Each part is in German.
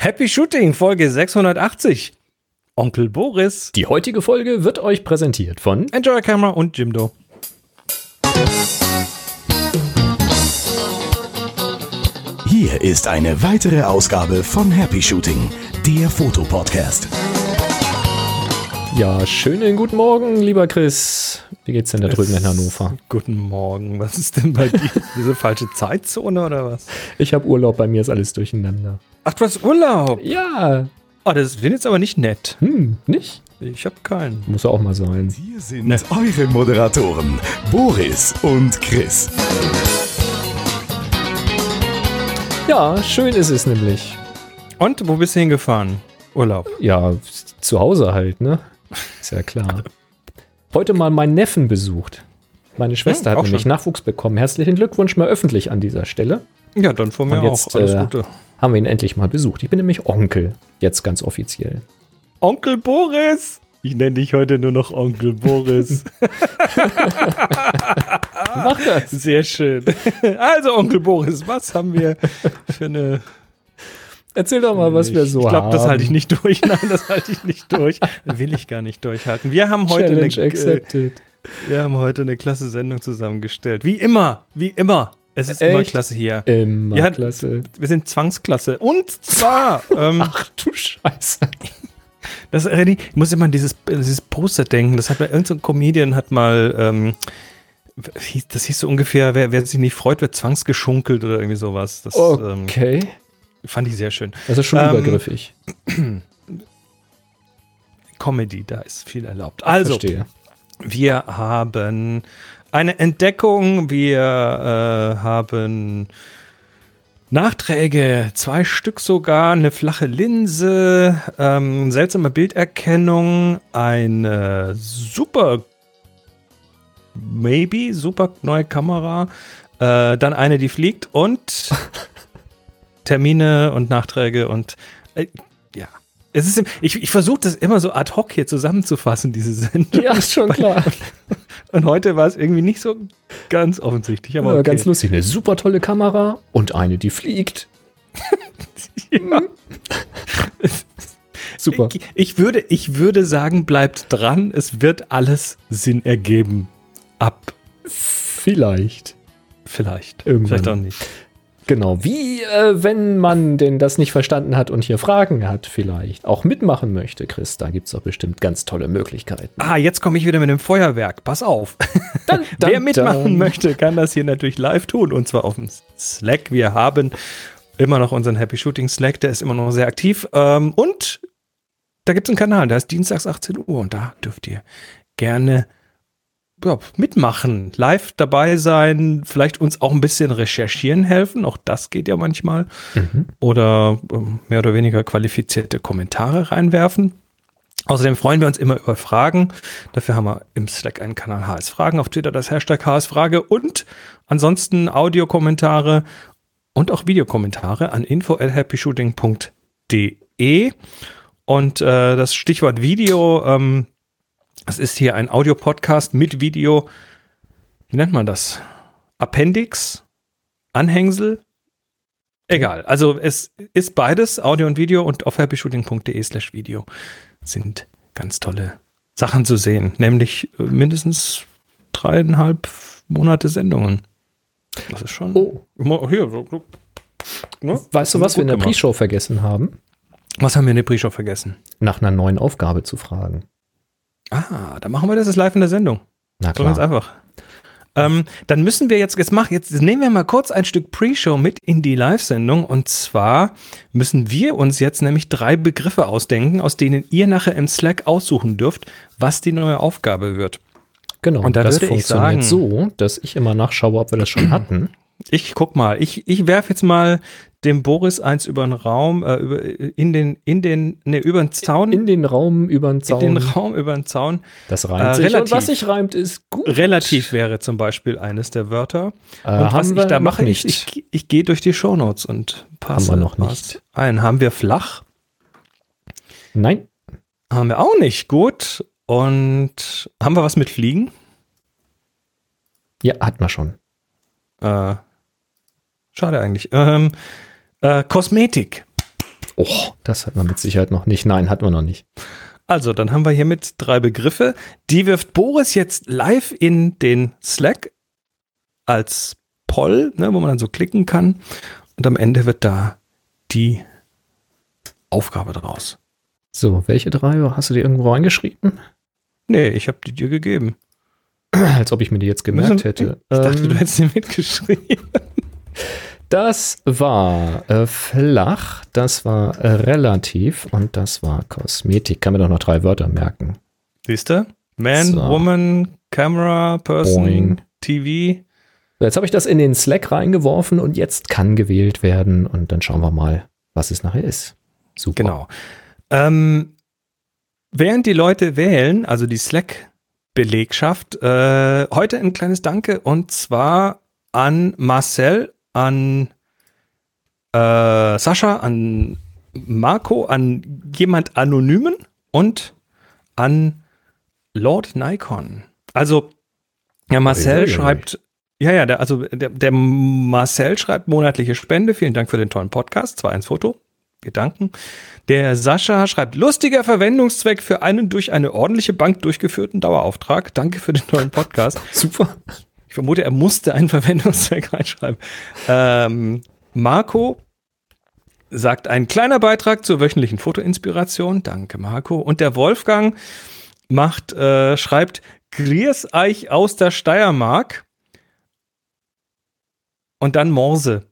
Happy Shooting, Folge 680. Onkel Boris, Die heutige Folge wird euch präsentiert von Enjoy Camera und Jimdo. Hier ist eine weitere Ausgabe von Happy Shooting, der Fotopodcast. Ja, schönen guten Morgen, lieber Chris. Wie geht's denn da drüben in Hannover? Guten Morgen. Was ist denn bei dir? Diese falsche Zeitzone oder was? Ich habe Urlaub, bei mir ist alles durcheinander. Ach, du hast Urlaub. Ja, Oh, das ich jetzt aber nicht nett. hm, nicht? Ich habe keinen. Muss ja auch mal sein. Hier sind eure Moderatoren, Boris und Chris. Ja, schön ist es nämlich. Und wo bist du hingefahren? Urlaub. Ja, zu Hause halt, ne? Ist ja klar. Heute mal meinen Neffen besucht. Meine Schwester Hm, hat auch nämlich schon. Nachwuchs bekommen. Herzlichen Glückwunsch mal öffentlich an dieser Stelle. Ja, dann von mir Und jetzt, auch. Alles äh, Gute. Haben wir ihn endlich mal besucht. Ich bin nämlich Onkel, jetzt ganz offiziell. Onkel Boris. Ich nenne dich heute nur noch Onkel Boris. Mach das. Sehr schön. Also, Onkel Boris, was haben wir für eine Erzähl doch mal, was wir so ich haben. glaube, das halte ich nicht durch. Nein, das halte ich nicht durch. Will ich gar nicht durchhalten. Wir haben heute, eine, Challenge äh, accepted. wir haben heute eine klasse Sendung zusammengestellt. Wie immer, wie immer. Es ist immer Echt? klasse hier. Immer Ja, klasse. Wir sind Zwangsklasse. Und zwar, ähm, Ach du Scheiße. das, äh, ich muss immer an dieses, dieses Poster denken. Das hat mal irgendein so Comedian hat mal, ähm, das hieß so ungefähr, wer, wer sich nicht freut, wird zwangsgeschunkelt oder irgendwie sowas. Das ähm, Okay. Fand ich sehr schön. Das ist schon Ähm, übergriffig. Comedy, da ist viel erlaubt. Also, Verstehe. Wir haben eine Entdeckung, wir äh, haben Nachträge, zwei Stück sogar, eine flache Linse, ähm, seltsame Bilderkennung, eine super, maybe, super neue Kamera, äh, dann eine, die fliegt und Termine und Nachträge und äh, ja. Es ist, ich ich versuche das immer so ad hoc hier zusammenzufassen, diese Sendung. Ja, ist schon klar. Und heute war es irgendwie nicht so ganz offensichtlich, aber okay. Ganz lustig. Eine super tolle Kamera und eine, die fliegt. Ja. Super. Ich, ich, würde, ich würde sagen, bleibt dran, es wird alles Sinn ergeben. Ab Vielleicht. vielleicht. Irgendwann. Vielleicht auch nicht. Genau. Wie, äh, wenn man denn das nicht verstanden hat und hier Fragen hat, vielleicht auch mitmachen möchte, Chris, da gibt es doch bestimmt ganz tolle Möglichkeiten. Ah, jetzt komme ich wieder mit dem Feuerwerk. Pass auf. Dann, Wer mitmachen möchte, kann das hier natürlich live tun und zwar auf dem Slack. Wir haben immer noch unseren Happy Shooting Slack, der ist immer noch sehr aktiv. Ähm, und da gibt es einen Kanal, der ist dienstags 18 Uhr und da dürft ihr gerne ja, mitmachen, live dabei sein, vielleicht uns auch ein bisschen recherchieren helfen. Auch das geht ja manchmal. Mhm. Oder ähm, mehr oder weniger qualifizierte Kommentare reinwerfen. Außerdem freuen wir uns immer über Fragen. Dafür haben wir im Slack einen Kanal HS Fragen, auf Twitter das Hashtag HS Frage und ansonsten Audiokommentare und auch Videokommentare an info at happyshooting.de. Und äh, das Stichwort Video, ähm, es ist hier ein Audiopodcast mit Video. Wie nennt man das? Appendix? Anhängsel? Egal. Also es ist beides, Audio und Video und auf happyshooting.de slash Video sind ganz tolle Sachen zu sehen. Nämlich äh, mindestens dreieinhalb Monate Sendungen. Das ist schon. Oh. Hier. Ne? Weißt du, was wir in der. Pre-Show vergessen haben? Was haben wir in der Pre-Show vergessen? Nach einer neuen Aufgabe zu fragen. Ah, dann machen wir das jetzt live in der Sendung. Na So ganz klar. einfach. Ähm, dann müssen wir jetzt, jetzt mach, jetzt nehmen wir mal kurz ein Stück Pre-Show mit in die Live-Sendung und zwar müssen wir uns jetzt nämlich drei Begriffe ausdenken, aus denen ihr nachher im Slack aussuchen dürft, was die neue Aufgabe wird. Genau. Und da das funktioniert sagen- so, dass ich immer nachschaue, ob wir das schon hatten. Ich guck mal, ich, ich werfe jetzt mal dem Boris eins über den Raum, äh, über, in den, in den, ne, über den Zaun, In den Raum über den Zaun. in den Raum über den Zaun. Das reimt Äh, sich. relativ. Und was sich reimt, ist gut. Relativ wäre zum Beispiel eines der Wörter. Äh, Und was ich da mache, nicht. ist, ich, ich gehe durch die Shownotes und passe Haben wir noch nicht. ein. Haben wir flach? Nein. Haben wir auch nicht. Gut. Und haben wir was mit Fliegen? Ja, hat man schon. Äh, schade eigentlich. Ähm, äh, Kosmetik. Oh, das hat man mit Sicherheit noch nicht. Nein, hat man noch nicht. Also, dann haben wir hiermit drei Begriffe. Die wirft Boris jetzt live in den Slack als Poll, ne, wo man dann so klicken kann. Und am Ende wird da die Aufgabe draus. So, welche drei hast du dir irgendwo reingeschrieben? Nee, ich habe die dir gegeben. Als ob ich mir die jetzt gemerkt hätte. Ich dachte, Ähm, du hättest sie mitgeschrieben. Das war äh, flach, das war äh, relativ und das war Kosmetik. Kann mir doch noch drei Wörter merken. Siehst du? Man, So. Woman, Camera, Person, Boing. TV. So, Jetzt habe ich das in den Slack reingeworfen und jetzt kann gewählt werden und dann schauen wir mal, was es nachher ist. Super. Genau. Ähm, während die Leute wählen, also die Slack-Belegschaft, äh, heute ein kleines Danke und zwar an Marcel, an äh, Sascha, an Marco, an jemand Anonymen und an Lord Nikon. Also, ja, Marcel schreibt, ja, ja, der, also der, der Marcel schreibt monatliche Spende. Vielen Dank für den tollen Podcast. 2-1 Foto. Wir danken. Der Sascha schreibt, lustiger Verwendungszweck für einen durch eine ordentliche Bank durchgeführten Dauerauftrag. Danke für den tollen Podcast. Super. Ich vermute, er musste einen Verwendungszweck reinschreiben. Ähm, Marco sagt, ein kleiner Beitrag zur wöchentlichen Fotoinspiration. Danke, Marco. Und der Wolfgang macht, äh, schreibt, Griers Eich aus der Steiermark. Und dann Morse.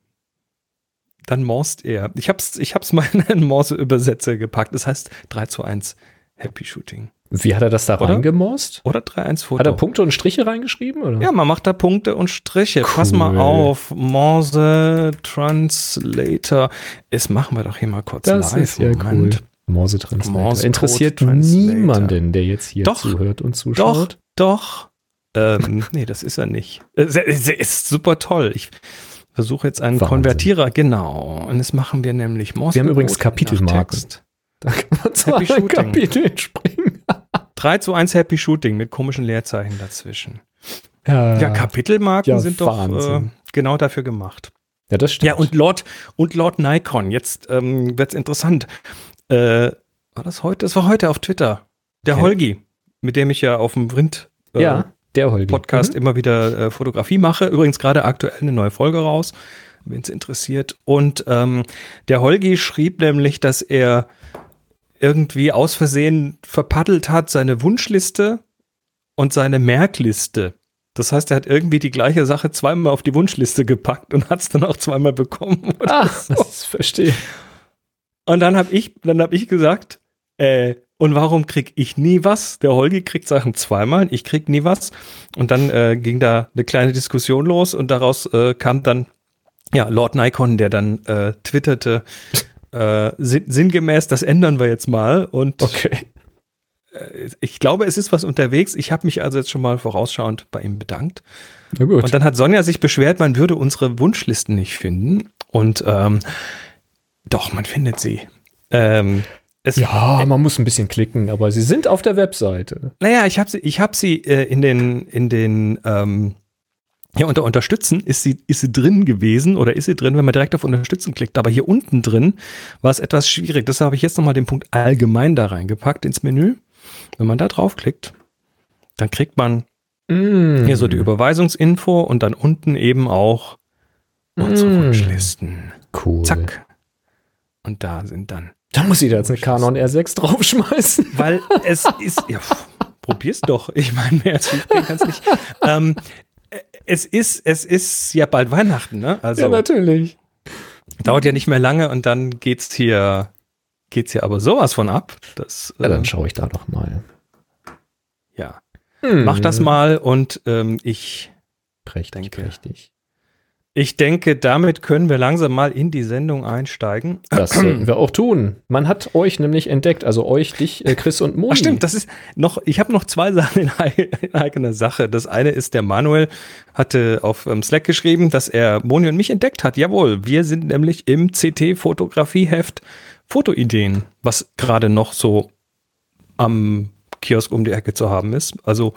Dann morst er. Ich hab's, ich hab's mal in einen Morse-Übersetzer gepackt. Das heißt 3 zu 1 Happy Shooting. Wie hat er das da Oder? reingemorst? Oder 3-1 Foto. Hat er Punkte und Striche reingeschrieben? Oder? Ja, man macht da Punkte und Striche. Pass mal Cool. auf. Morse Translator. Das machen wir doch hier mal kurz das live. ist ja Moment. cool. Morse Translator. Morse Interessiert Translator. niemanden, der jetzt hier Doch, zuhört und Doch, zuschaut. doch. Ähm, nee, das ist er nicht. Es es ist super toll. Ich versuche jetzt einen Wahnsinn. Konvertierer. Genau. Und das machen wir nämlich Morse Wir haben übrigens Kapitelmarken. Da kann man zu Shooting. Kapiteln springen. 3 zu 1 Happy Shooting mit komischen Leerzeichen dazwischen. Ja, Ja, Kapitelmarken ja, sind doch äh, genau dafür gemacht. ja das stimmt. Ja, und Lord, und Lord Nikon, jetzt ähm, wird's interessant. Äh, war das heute? Das war heute auf Twitter. Der Okay. Holgi, mit dem ich ja auf dem Vrind äh, ja, der Holgi. Podcast Mhm. immer wieder äh, Fotografie mache. Übrigens gerade aktuell eine neue Folge raus, wenn es interessiert. Und ähm, der Holgi schrieb nämlich, dass er irgendwie aus Versehen verpaddelt hat, seine Wunschliste und seine Merkliste. Das heißt, er hat irgendwie die gleiche Sache zweimal auf die Wunschliste gepackt und hat es dann auch zweimal bekommen. Ah, so. das verstehe. Und dann habe ich, dann habe ich gesagt, äh, und warum krieg ich nie was? Der Holgi kriegt Sachen zweimal, ich krieg nie was. Und dann äh, ging da eine kleine Diskussion los und daraus äh, kam dann ja Lord Nikon, der dann äh, twitterte äh, sinn sinngemäß, das ändern wir jetzt mal. Und Okay. äh, ich glaube, es ist was unterwegs. Ich habe mich also jetzt schon mal vorausschauend bei ihm bedankt. Na gut. Und dann hat Sonja sich beschwert, man würde unsere Wunschlisten nicht finden. Und ähm, doch, man findet sie. Ähm, es, ja, man muss ein bisschen klicken, aber sie sind auf der Webseite. Naja, ich habe sie, ich hab sie äh, in den, in den, ähm, ja, unter Unterstützen ist sie, ist sie drin gewesen oder ist sie drin, wenn man direkt auf Unterstützen klickt. Aber hier unten drin war es etwas schwierig. Deshalb habe ich jetzt nochmal den Punkt allgemein da reingepackt ins Menü. Wenn man da draufklickt, dann kriegt man Mm. hier so die Überweisungsinfo und dann unten eben auch unsere Mm. Wunschlisten. Cool. Zack. Und da sind dann. Da muss ich da jetzt eine Canon R6 draufschmeißen. Weil es ist, ja, probier's doch. Ich meine, mehr als gehen kann's nicht. Ähm, äh, es ist, es ist ja bald Weihnachten, ne? Also ja, natürlich. dauert ja nicht mehr lange und dann geht's hier, geht's hier aber sowas von ab. Das, Ja, äh, dann schaue ich da doch mal. ja. Hm. Mach das mal und ähm, ich, Prächtig, Denke. prächtig. Ich denke, damit können wir langsam mal in die Sendung einsteigen. Das sollten wir auch tun. Man hat euch nämlich entdeckt, also euch, dich, äh, Chris und Moni. Ach stimmt, das ist noch, ich habe noch zwei Sachen in, in eigener Sache. Das eine ist, der Manuel hatte auf ähm, Slack geschrieben, dass er Moni und mich entdeckt hat. Jawohl, wir sind nämlich im CT-Fotografieheft Fotoideen, was gerade noch so am Kiosk um die Ecke zu haben ist. Also,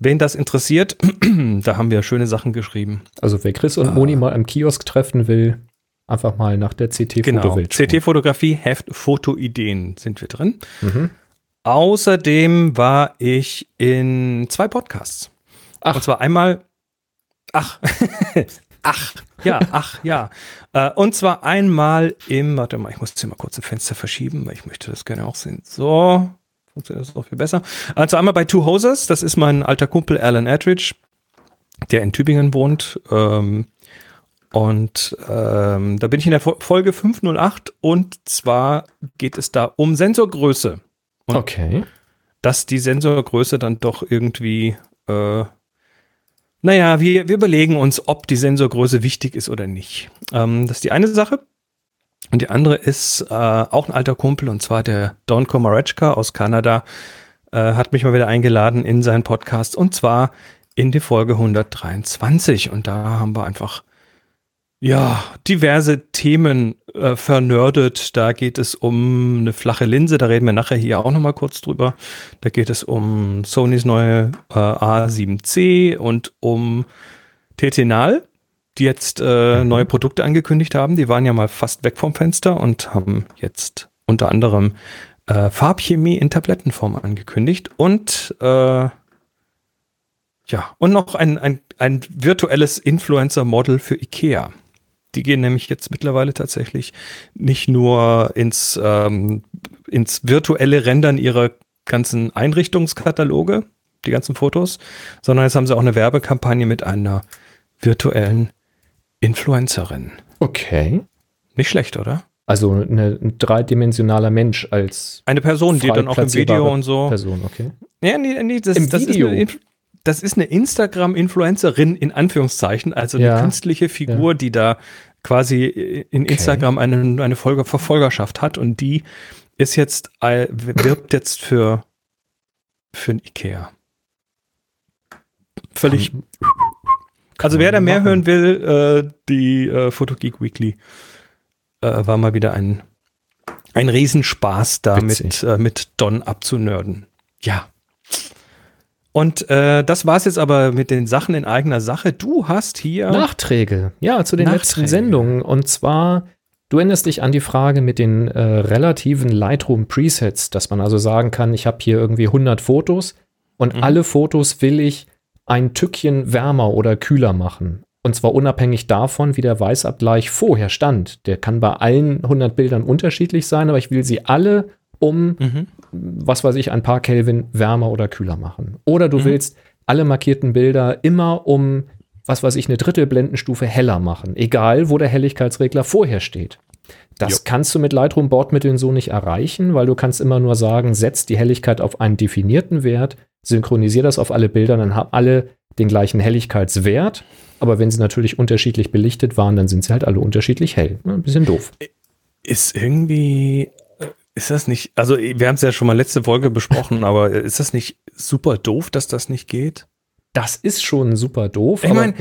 wen das interessiert, da haben wir schöne Sachen geschrieben. Also wer Chris und Ah. Moni mal am Kiosk treffen will, Einfach mal nach der CT-Fotowelt. Genau. CT-Fotografie, Heft, Fotoideen sind wir drin. Mhm. Außerdem war ich in zwei Podcasts. Ach. Und zwar einmal, ach, ach, ja, ach, ja. Äh, Und zwar einmal im, warte mal, ich muss jetzt hier mal kurz ein Fenster verschieben, weil ich möchte das gerne auch sehen. So, funktioniert das auch viel besser. Also einmal bei Two Hoses, das ist mein alter Kumpel Alan Attridge, der in Tübingen wohnt. Ähm, und ähm, da bin ich in der Fo- Folge 508 und zwar geht es da um Sensorgröße Und- Okay. dass die Sensorgröße dann doch irgendwie, äh, naja, wir, wir überlegen uns, ob die Sensorgröße wichtig ist oder nicht. Ähm, das ist die eine Sache. Und die andere ist äh, auch ein alter Kumpel, und zwar der Don Komarechka aus Kanada, äh, hat mich mal wieder eingeladen in seinen Podcast, und zwar in die Folge 123. Und da haben wir einfach ja, diverse Themen äh, vernördet. Da geht es um eine flache Linse, da reden wir nachher hier auch nochmal kurz drüber. Da geht es um Sonys neue äh, A7C und um Tetinal, die jetzt äh, neue Produkte angekündigt haben. Die waren ja mal fast weg vom Fenster und haben jetzt unter anderem äh, Farbchemie in Tablettenform angekündigt und äh, ja, und noch ein, ein, ein virtuelles Influencer-Model für IKEA. Die gehen nämlich jetzt mittlerweile tatsächlich nicht nur ins, ähm, ins virtuelle Rendern ihrer ganzen Einrichtungskataloge, die ganzen Fotos, sondern jetzt haben sie auch eine Werbekampagne mit einer virtuellen Influencerin. Okay. Nicht schlecht, oder? Also eine, ein dreidimensionaler Mensch als Eine Person, die dann auch im Video und so. Person, okay. Ja, nee, nee, das, Im das Video. Ist eine, Inf- das ist eine Instagram-Influencerin in Anführungszeichen, also eine Ja. künstliche Figur, die da quasi in Instagram eine, eine Folge Verfolgerschaft hat und die ist jetzt, wirbt jetzt für, für ein Ikea. Völlig. Kann- also wer da mehr machen. hören will, äh, die äh, Fotogeek Weekly äh, war mal wieder ein, ein Riesenspaß da mit, äh, mit Don abzunörden. Ja. Und äh, das war's jetzt aber mit den Sachen in eigener Sache. Du hast hier. Nachträge, ja, zu den letzten Nachträge. Sendungen. Und zwar, du erinnerst dich an die Frage mit den äh, relativen Lightroom-Presets, dass man also sagen kann, ich habe hier irgendwie 100 Fotos und Mhm. alle Fotos will ich ein Tückchen wärmer oder kühler machen. Und zwar unabhängig davon, wie der Weißabgleich vorher stand. Der kann bei allen 100 Bildern unterschiedlich sein, aber ich will sie alle um Mhm. was weiß ich, ein paar Kelvin wärmer oder kühler machen. Oder du Mhm. willst alle markierten Bilder immer um, was weiß ich, eine Drittelblendenstufe heller machen, egal wo der Helligkeitsregler vorher steht. Das Jo. kannst du mit Lightroom-Bordmitteln so nicht erreichen, weil du kannst immer nur sagen, setz die Helligkeit auf einen definierten Wert, synchronisier das auf alle Bilder, dann haben alle den gleichen Helligkeitswert. Aber wenn sie natürlich unterschiedlich belichtet waren, dann sind sie halt alle unterschiedlich hell. Ja, Ein bisschen doof. Ist irgendwie, äh, ist das nicht, also wir haben es ja schon mal letzte Folge besprochen, aber ist das nicht super doof, dass das nicht geht? Das ist schon super doof. Ich aber mein-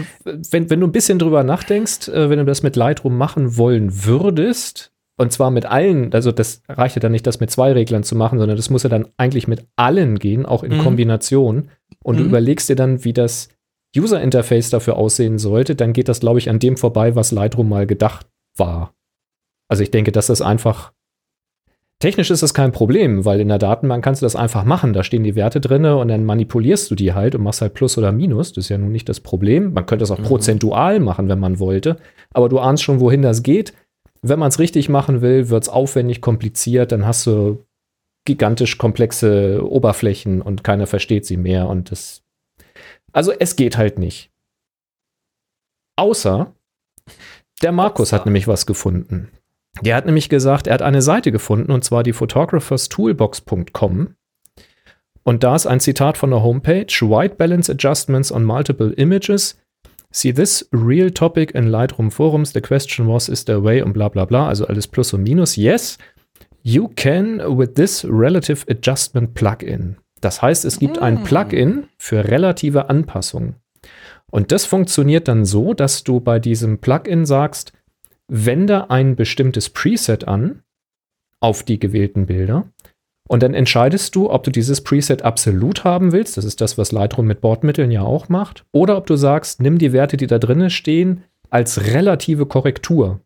wenn, wenn du ein bisschen drüber nachdenkst, äh, wenn du das mit Lightroom machen wollen würdest, und zwar mit allen, also das reicht ja dann nicht, das mit zwei Reglern zu machen, sondern das muss ja dann eigentlich mit allen gehen, auch in Mhm. Kombination. Und du Mhm. überlegst dir dann, wie das User-Interface dafür aussehen sollte, dann geht das, glaube ich, an dem vorbei, was Lightroom mal gedacht war. Also ich denke, dass das einfach Technisch ist das kein Problem, weil in der Datenbank kannst du das einfach machen. Da stehen die Werte drin und dann manipulierst du die halt und machst halt Plus oder Minus. Das ist ja nun nicht das Problem. Man könnte es auch Mhm. prozentual machen, wenn man wollte. Aber du ahnst schon, wohin das geht. Wenn man es richtig machen will, wird es aufwendig, kompliziert. Dann hast du gigantisch komplexe Oberflächen und keiner versteht sie mehr. Und das. Also es geht halt nicht. Außer der Markus hat nämlich was gefunden. Der hat nämlich gesagt, er hat eine Seite gefunden und zwar die photographerstoolbox.com. Und da ist ein Zitat von der Homepage: White Balance Adjustments on Multiple Images. See this real topic in Lightroom Forums. The question was, is there a way und bla bla bla. Also alles Plus und Minus. Yes, you can with this relative adjustment Plugin. Das heißt, es gibt ein Mm. Plugin für relative Anpassung. Und das funktioniert dann so, dass du bei diesem Plugin sagst, wende ein bestimmtes Preset an auf die gewählten Bilder und dann entscheidest du, ob du dieses Preset absolut haben willst, das ist das, was Lightroom mit Bordmitteln ja auch macht, oder ob du sagst, nimm die Werte, die da drinnen stehen, als relative Korrektur.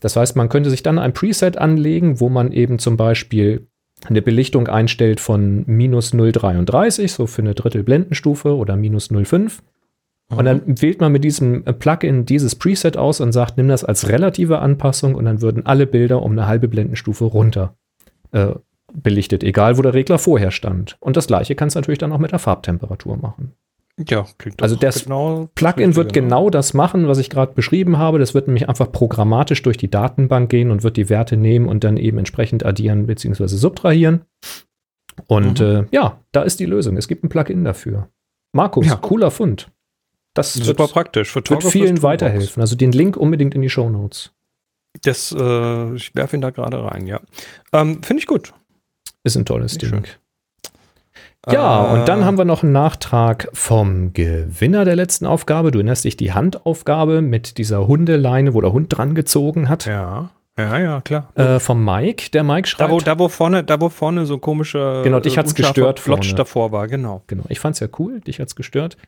Das heißt, man könnte sich dann ein Preset anlegen, wo man eben zum Beispiel eine Belichtung einstellt von minus 0,33, so für eine Drittelblendenstufe oder minus 0,5. Und dann wählt man mit diesem Plugin dieses Preset aus und sagt, nimm das als relative Anpassung und dann würden alle Bilder um eine halbe Blendenstufe runter äh, belichtet, egal wo der Regler vorher stand. Und das gleiche kannst du natürlich dann auch mit der Farbtemperatur machen. Ja, klingt Also das Plugin wird genau das machen, was ich gerade beschrieben habe. Das wird nämlich einfach programmatisch durch die Datenbank gehen und wird die Werte nehmen und dann eben entsprechend addieren bzw. subtrahieren. Und Mhm. äh, ja, da ist die Lösung. Es gibt ein Plugin dafür. Markus, Ja. cooler Fund. Das Super wird, praktisch. wird Photographers vielen weiterhelfen. Also den Link unbedingt in die Show Notes. Das, äh, ich werfe ihn da gerade rein, ja. Ähm, Finde ich gut. Ist ein tolles Nicht Ding. Ja, Äh, und dann haben wir noch einen Nachtrag vom Gewinner der letzten Aufgabe. Du erinnerst dich die Handaufgabe mit dieser Hundeleine, wo der Hund dran gezogen hat. Ja, ja, ja, klar. Äh, vom Mike. Der Mike schreibt. Da wo, da, wo vorne, da, wo vorne so komische. Genau, dich hat's unscharfer gestört Flotsch davor war, genau. Genau, ich fand's ja cool, dich hat's gestört.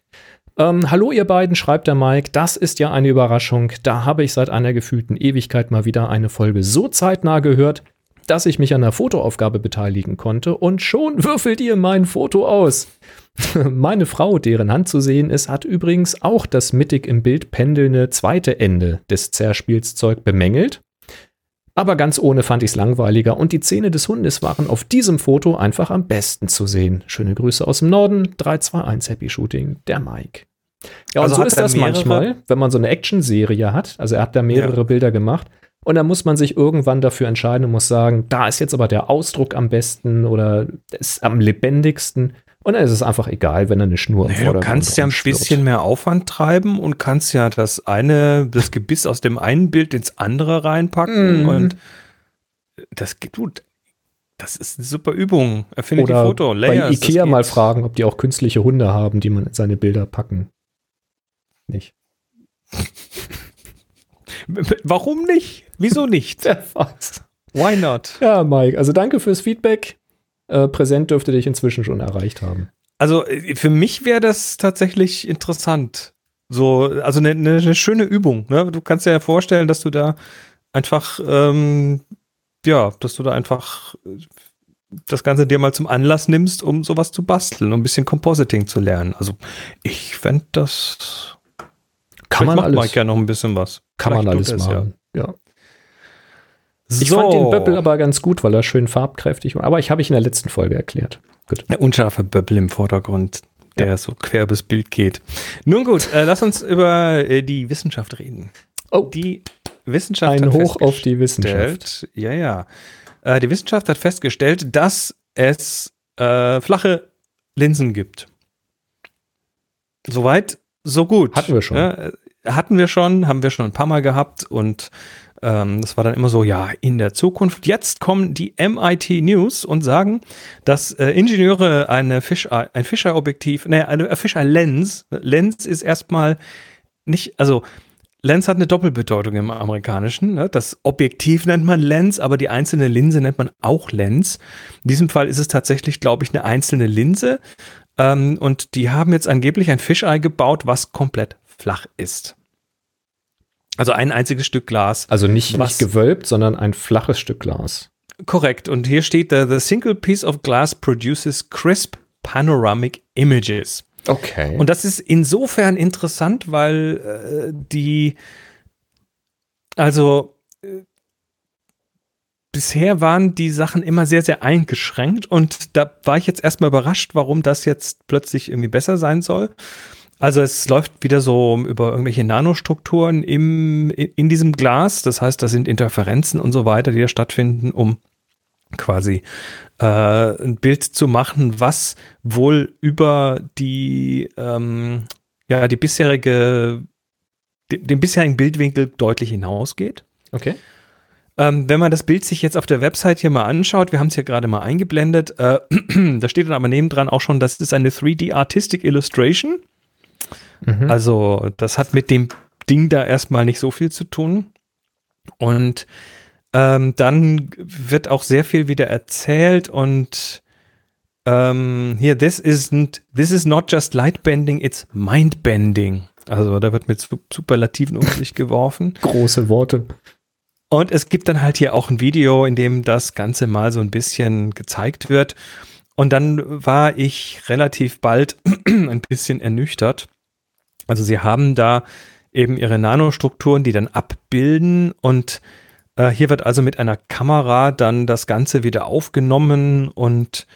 Ähm, hallo ihr beiden, schreibt der Mike, das ist ja eine Überraschung. Da habe ich seit einer gefühlten Ewigkeit mal wieder eine Folge so zeitnah gehört, dass ich mich an der Fotoaufgabe beteiligen konnte und schon würfelt ihr mein Foto aus. Meine Frau, deren Hand zu sehen ist, hat übrigens auch das mittig im Bild pendelnde zweite Ende des Zerspielszeug bemängelt. Aber ganz ohne fand ich's langweiliger und die Zähne des Hundes waren auf diesem Foto einfach am besten zu sehen. Schöne Grüße aus dem Norden, 321 Happy Shooting, der Mike. Ja, Also und so hat ist das mehrere- manchmal, wenn man so eine Action-Serie hat. Also er hat da mehrere Ja. Bilder gemacht. Und dann muss man sich irgendwann dafür entscheiden und muss sagen, da ist jetzt aber der Ausdruck am besten oder ist am lebendigsten. Und dann ist es einfach egal, wenn er eine Schnur im Naja, du kannst ja ein bisschen mehr Aufwand treiben und kannst ja das eine, das Gebiss aus dem einen Bild ins andere reinpacken Mhm. und das geht gut. Das ist eine super Übung. Erfinde die Foto, bei Layers. das Ikea mal fragen, ob die auch künstliche Hunde haben, die man in seine Bilder packen. Nicht. Warum nicht? Wieso nicht? Why not? Ja, Mike, also danke fürs Feedback. Äh, Präsent dürfte dich inzwischen schon erreicht haben. Also äh, für mich wäre das tatsächlich interessant. So, also eine, eine schöne Übung. Ne? Du kannst dir ja vorstellen, dass du da einfach, ähm, ja, dass du da einfach äh, das Ganze dir mal zum Anlass nimmst, um sowas zu basteln, um ein bisschen Compositing zu lernen. Also ich fände das. Kann man macht alles, Mike ja noch ein bisschen was. kann man Vielleicht alles tut er's machen. Ja. Ja. Ich fand den Böppel aber ganz gut, weil er schön farbkräftig war. Aber ich habe ich in der letzten Folge erklärt. Der unscharfe Böppel im Vordergrund, der Ja. so quer bis Bild geht. Nun gut, äh, lass uns über äh, die Wissenschaft reden. Oh, Die Wissenschaft ein hat Hoch auf die Wissenschaft. Ja, ja. Äh, die Wissenschaft hat festgestellt, dass es äh, flache Linsen gibt. Soweit, so gut. Hatten wir schon. Äh, hatten wir schon, haben wir schon ein paar Mal gehabt und das war dann immer so, ja, in der Zukunft. Jetzt kommen die MIT News und sagen, dass äh, Ingenieure eine Fisheye, ein Fisheye-Objektiv, ne, eine Fisheye-Lens, Lens ist erstmal nicht, also Lens hat eine Doppelbedeutung im Amerikanischen. Ne? Das Objektiv nennt man Lens, aber die einzelne Linse nennt man auch Lens. In diesem Fall ist es tatsächlich, glaube ich, eine einzelne Linse. Ähm, und die haben jetzt angeblich ein Fisheye gebaut, was komplett flach ist. Also ein einziges Stück Glas. Also nicht, nicht gewölbt, sondern ein flaches Stück Glas. Korrekt. Und hier steht, uh, the single piece of glass produces crisp panoramic images. Okay. Und das ist insofern interessant, weil äh, die, also äh, bisher waren die Sachen immer sehr, sehr eingeschränkt und da war ich jetzt erstmal überrascht, warum das jetzt plötzlich irgendwie besser sein soll. Also es läuft wieder so über irgendwelche Nanostrukturen im, in, diesem Glas. Das heißt, da sind Interferenzen und so weiter, die da stattfinden, um quasi äh, ein Bild zu machen, was wohl über die, ähm, ja, die bisherige, den, den bisherigen Bildwinkel deutlich hinausgeht. okay. Ähm, wenn man das Bild sich jetzt auf der Website hier mal anschaut, wir haben es hier gerade mal eingeblendet, äh, da steht dann aber nebendran auch schon, das ist eine 3D Artistic Illustration. Mhm. Also das hat mit dem Ding da erstmal nicht so viel zu tun. Und ähm, dann wird auch sehr viel wieder erzählt und ähm, hier, this isn't, this is not just light bending, it's mind bending. Also da wird mit Su- Superlativen um sich geworfen. Große Worte. Und es gibt dann halt hier auch ein Video, in dem das Ganze mal so ein bisschen gezeigt wird. Und dann war ich relativ bald ein bisschen ernüchtert. Also sie haben da eben ihre Nanostrukturen, die dann abbilden und äh, hier wird also mit einer Kamera dann das Ganze wieder aufgenommen und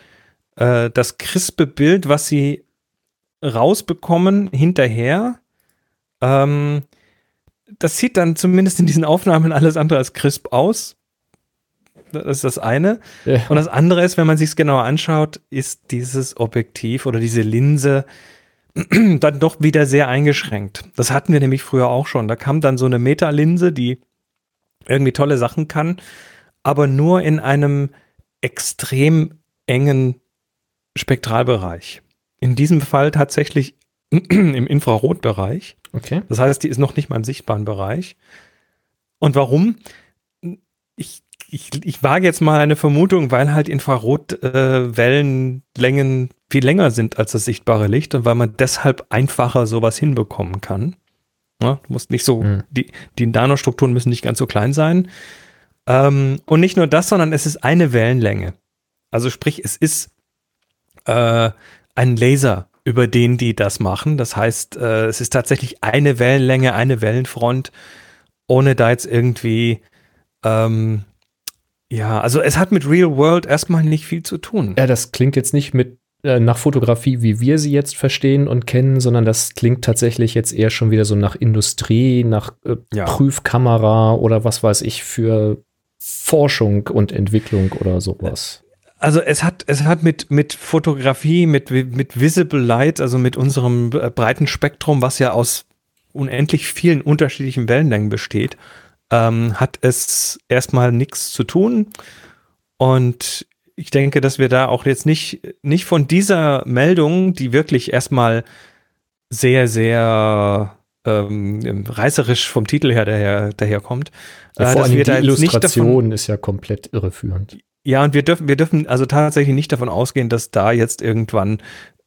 äh, das crispe Bild, was sie rausbekommen hinterher, ähm, das sieht dann zumindest in diesen Aufnahmen alles andere als crisp aus. Das ist das eine. Ja. Und das andere ist, wenn man sich es genauer anschaut, ist dieses Objektiv oder diese Linse dann doch wieder sehr eingeschränkt. Das hatten wir nämlich früher auch schon. Da kam dann so eine Metalinse, die irgendwie tolle Sachen kann, aber nur in einem extrem engen Spektralbereich. In diesem Fall tatsächlich im Infrarotbereich. Okay. Das heißt, die ist noch nicht mal im sichtbaren Bereich. Und warum? Ich, ich, ich wage jetzt mal eine Vermutung, weil halt Infrarotwellenlängen äh, viel länger sind als das sichtbare Licht und weil man deshalb einfacher sowas hinbekommen kann. Ja, du musst nicht so, mhm. die, die Nanostrukturen müssen nicht ganz so klein sein. Ähm, und nicht nur das, sondern es ist eine Wellenlänge. Also sprich, es ist äh, ein Laser, über den die das machen. Das heißt, äh, es ist tatsächlich eine Wellenlänge, eine Wellenfront, ohne da jetzt irgendwie ähm, ja, also es hat mit Real World erstmal nicht viel zu tun. Ja, das klingt jetzt nicht mit äh, nach Fotografie, wie wir sie jetzt verstehen und kennen, sondern das klingt tatsächlich jetzt eher schon wieder so nach Industrie, nach äh, ja. Prüfkamera oder was weiß ich für Forschung und Entwicklung oder sowas also es hat, es hat mit, mit Fotografie, mit, mit Visible Light, also mit unserem äh, breiten Spektrum, was ja aus unendlich vielen unterschiedlichen Wellenlängen besteht, ähm, hat es erstmal nichts zu tun. Und ich denke, dass wir da auch jetzt nicht, nicht von dieser Meldung, die wirklich erstmal sehr, sehr ähm, reißerisch vom Titel her daher, daherkommt. Ja, vor äh, allem die Illustration ist ja komplett irreführend. Ja, und wir dürfen, wir dürfen also tatsächlich nicht davon ausgehen, dass da jetzt irgendwann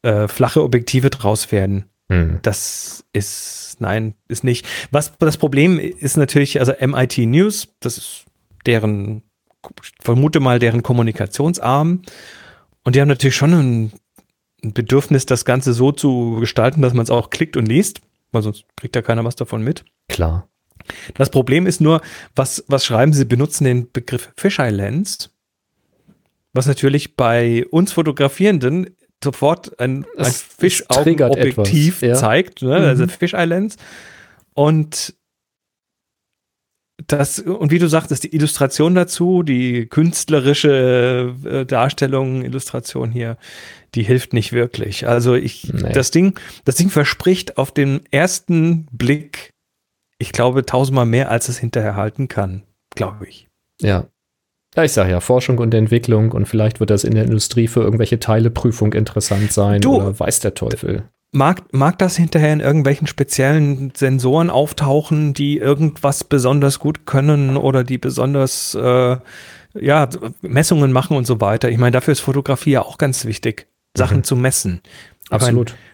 äh, flache Objektive draus werden. Hm. Das ist, nein, ist nicht. Was das Problem ist natürlich, also MIT News, das ist deren, vermute mal, deren Kommunikationsarm. Und die haben natürlich schon ein, ein Bedürfnis, das Ganze so zu gestalten, dass man es auch klickt und liest, weil sonst kriegt ja keiner was davon mit. Klar. Das Problem ist nur, was, was schreiben sie? benutzen den Begriff Fisheye Lens was natürlich bei uns Fotografierenden sofort ein, ein Fischaugenobjektiv ja. zeigt, ne? also mhm. Fish Islands. Und das, und wie du sagtest, die Illustration dazu, die künstlerische äh, Darstellung, Illustration hier, die hilft nicht wirklich. Also ich, nee. das Ding, das Ding verspricht auf den ersten Blick, ich glaube, tausendmal mehr, als es hinterher halten kann, glaube ich. Ja, ja, ich sage ja, Forschung und Entwicklung und vielleicht wird das in der Industrie für irgendwelche Teileprüfung interessant sein du, oder weiß der Teufel. Mag, mag das hinterher in irgendwelchen speziellen Sensoren auftauchen, die irgendwas besonders gut können oder die besonders äh, ja, Messungen machen und so weiter. Ich meine, dafür ist Fotografie ja auch ganz wichtig, Sachen mhm. zu messen. Absolut. Meine, äh,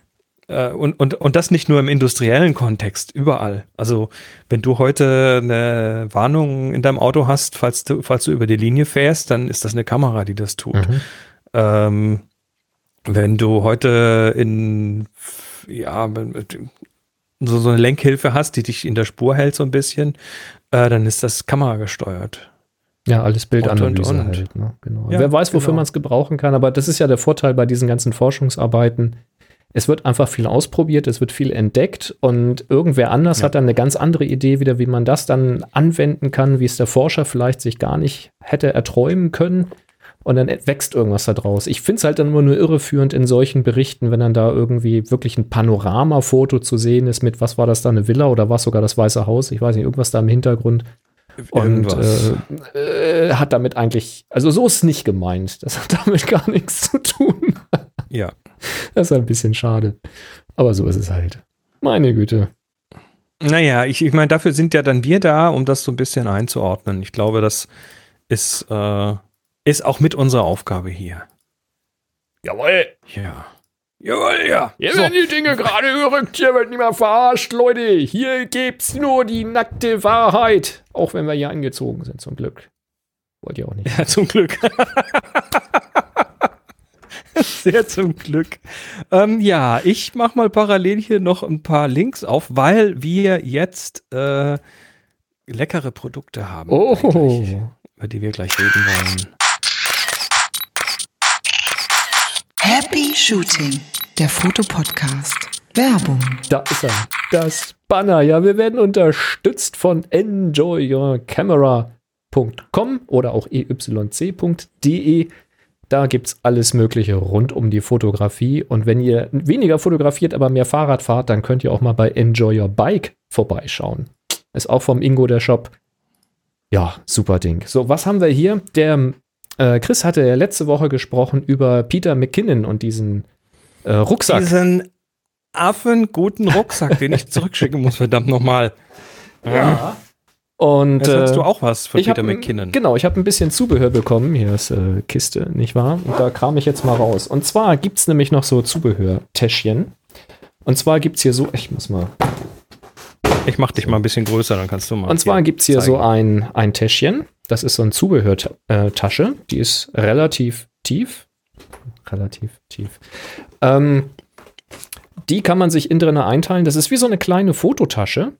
und, und, und das nicht nur im industriellen Kontext, überall. Also wenn du heute eine Warnung in deinem Auto hast, falls du, falls du über die Linie fährst, dann ist das eine Kamera, die das tut. Mhm. Ähm, wenn du heute in, ja, so, so eine Lenkhilfe hast, die dich in der Spur hält so ein bisschen, äh, dann ist das kameragesteuert. Ja, alles Bildanalyse und, und, und. halt. Ne? Genau. Ja, Wer weiß, wofür genau. man es gebrauchen kann, aber das ist ja der Vorteil bei diesen ganzen Forschungsarbeiten es wird einfach viel ausprobiert, es wird viel entdeckt und irgendwer anders ja. hat dann eine ganz andere Idee wieder, wie man das dann anwenden kann, wie es der Forscher vielleicht sich gar nicht hätte erträumen können. Und dann wächst irgendwas da draus. Ich finde es halt dann immer nur irreführend in solchen Berichten, wenn dann da irgendwie wirklich ein Panoramafoto zu sehen ist mit, was war das da, eine Villa oder was sogar das Weiße Haus? Ich weiß nicht, irgendwas da im Hintergrund. Und äh, äh, hat damit eigentlich, also so ist es nicht gemeint. Das hat damit gar nichts zu tun. Ja. Das ist ein bisschen schade. Aber so ist es halt. Meine Güte. Naja, ich, ich meine, dafür sind ja dann wir da, um das so ein bisschen einzuordnen. Ich glaube, das ist, äh, ist auch mit unserer Aufgabe hier. Jawohl. Ja. Jawohl, ja. Hier werden die Dinge gerade gerückt, hier wird mehr verarscht, Leute. Hier gibt's nur die nackte Wahrheit. Auch wenn wir hier angezogen sind, zum Glück. Wollt ihr auch nicht. Ja, zum Glück. Sehr zum Glück. Ähm, ja, ich mache mal parallel hier noch ein paar Links auf, weil wir jetzt äh, leckere Produkte haben, Oh, über die wir gleich reden wollen. Happy Shooting, der Fotopodcast. Werbung. da ist er. Das Banner. Ja, wir werden unterstützt von enjoyyourcamera.com oder auch E eyc.de. Da gibt's alles Mögliche rund um die Fotografie. Und wenn ihr weniger fotografiert, aber mehr Fahrrad fahrt, dann könnt ihr auch mal bei Enjoy Your Bike vorbeischauen. Ist auch vom Ingo der Shop. Ja, super Ding. So, was haben wir hier? Der äh, Chris hatte ja letzte Woche gesprochen über Peter McKinnon und diesen äh, Rucksack. Diesen affenguten Rucksack, den ich zurückschicken muss, verdammt nochmal. Ja. Und Jetzt hast äh, du auch was für ich Peter hab, McKinnon. Genau, ich habe ein bisschen Zubehör bekommen. Hier ist äh, Kiste, nicht wahr? Und da kam ich jetzt mal raus. Und zwar gibt es nämlich noch so Zubehörtäschchen. Und zwar gibt es hier so, ich muss mal. Ich mach dich mal ein bisschen größer, dann kannst du mal. Und zwar gibt es hier so zeigen. ein, ein Täschchen. Das ist so ein Zubehörtasche. Die ist relativ tief. Relativ tief. Ähm, die kann man sich innen drin einteilen. Das ist wie so eine kleine Fototasche.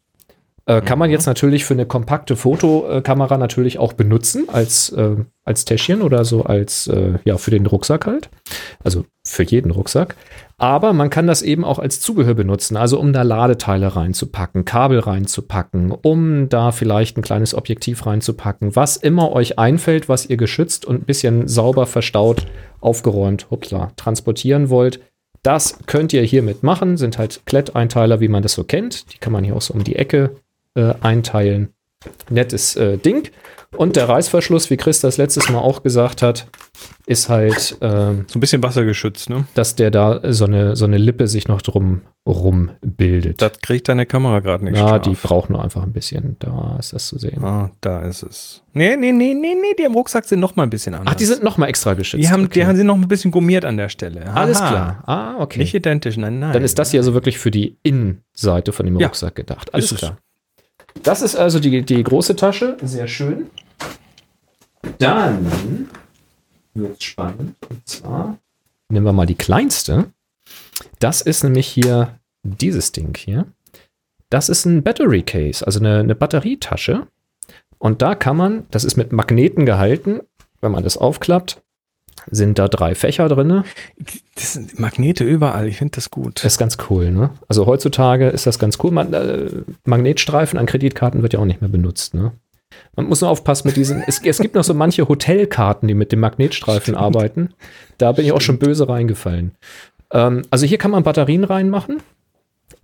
Äh, kann man jetzt natürlich für eine kompakte Fotokamera natürlich auch benutzen als, äh, als Täschchen oder so als, äh, ja, für den Rucksack halt. Also für jeden Rucksack. Aber man kann das eben auch als Zubehör benutzen, also um da Ladeteile reinzupacken, Kabel reinzupacken, um da vielleicht ein kleines Objektiv reinzupacken, was immer euch einfällt, was ihr geschützt und ein bisschen sauber verstaut, aufgeräumt, hoppla, transportieren wollt. Das könnt ihr hiermit machen, sind halt Kletteinteiler, wie man das so kennt. Die kann man hier auch so um die Ecke äh, einteilen. Nettes äh, Ding. Und der Reißverschluss, wie Chris das letztes Mal auch gesagt hat, ist halt, ähm, So ein bisschen wassergeschützt, ne? dass der da so eine, so eine Lippe sich noch drum rum bildet. Das kriegt deine Kamera gerade nicht ja, scharf. die braucht nur einfach ein bisschen. Da ist das zu sehen. Ah, da ist es. Nee, nee, nee, nee, nee, die im Rucksack sind noch mal ein bisschen anders. Ach, die sind noch mal extra geschützt. die haben, Okay. die haben sie noch ein bisschen gummiert an der Stelle. Alles Aha. klar. Ah, okay. Nicht identisch, nein, nein. Dann ist das hier also wirklich für die Innenseite von dem Ja, Rucksack gedacht. Alles ist klar. Das ist also die, die große Tasche. Sehr schön. Dann wird es spannend. Und zwar nehmen wir mal die kleinste. Das ist nämlich hier dieses Ding hier. Das ist ein Battery Case, also eine, eine Batterietasche. Und da kann man, das ist mit Magneten gehalten, wenn man das aufklappt, sind da drei Fächer drinne. Das sind Magnete überall, ich finde das gut. Das ist ganz cool, ne? Also heutzutage ist das ganz cool. Man, äh, Magnetstreifen an Kreditkarten wird ja auch nicht mehr benutzt, ne? Man muss nur aufpassen mit diesen. Es, es gibt noch so manche Hotelkarten, die mit dem Magnetstreifen arbeiten. Da bin ich auch schon böse reingefallen. Ähm, also hier kann man Batterien reinmachen.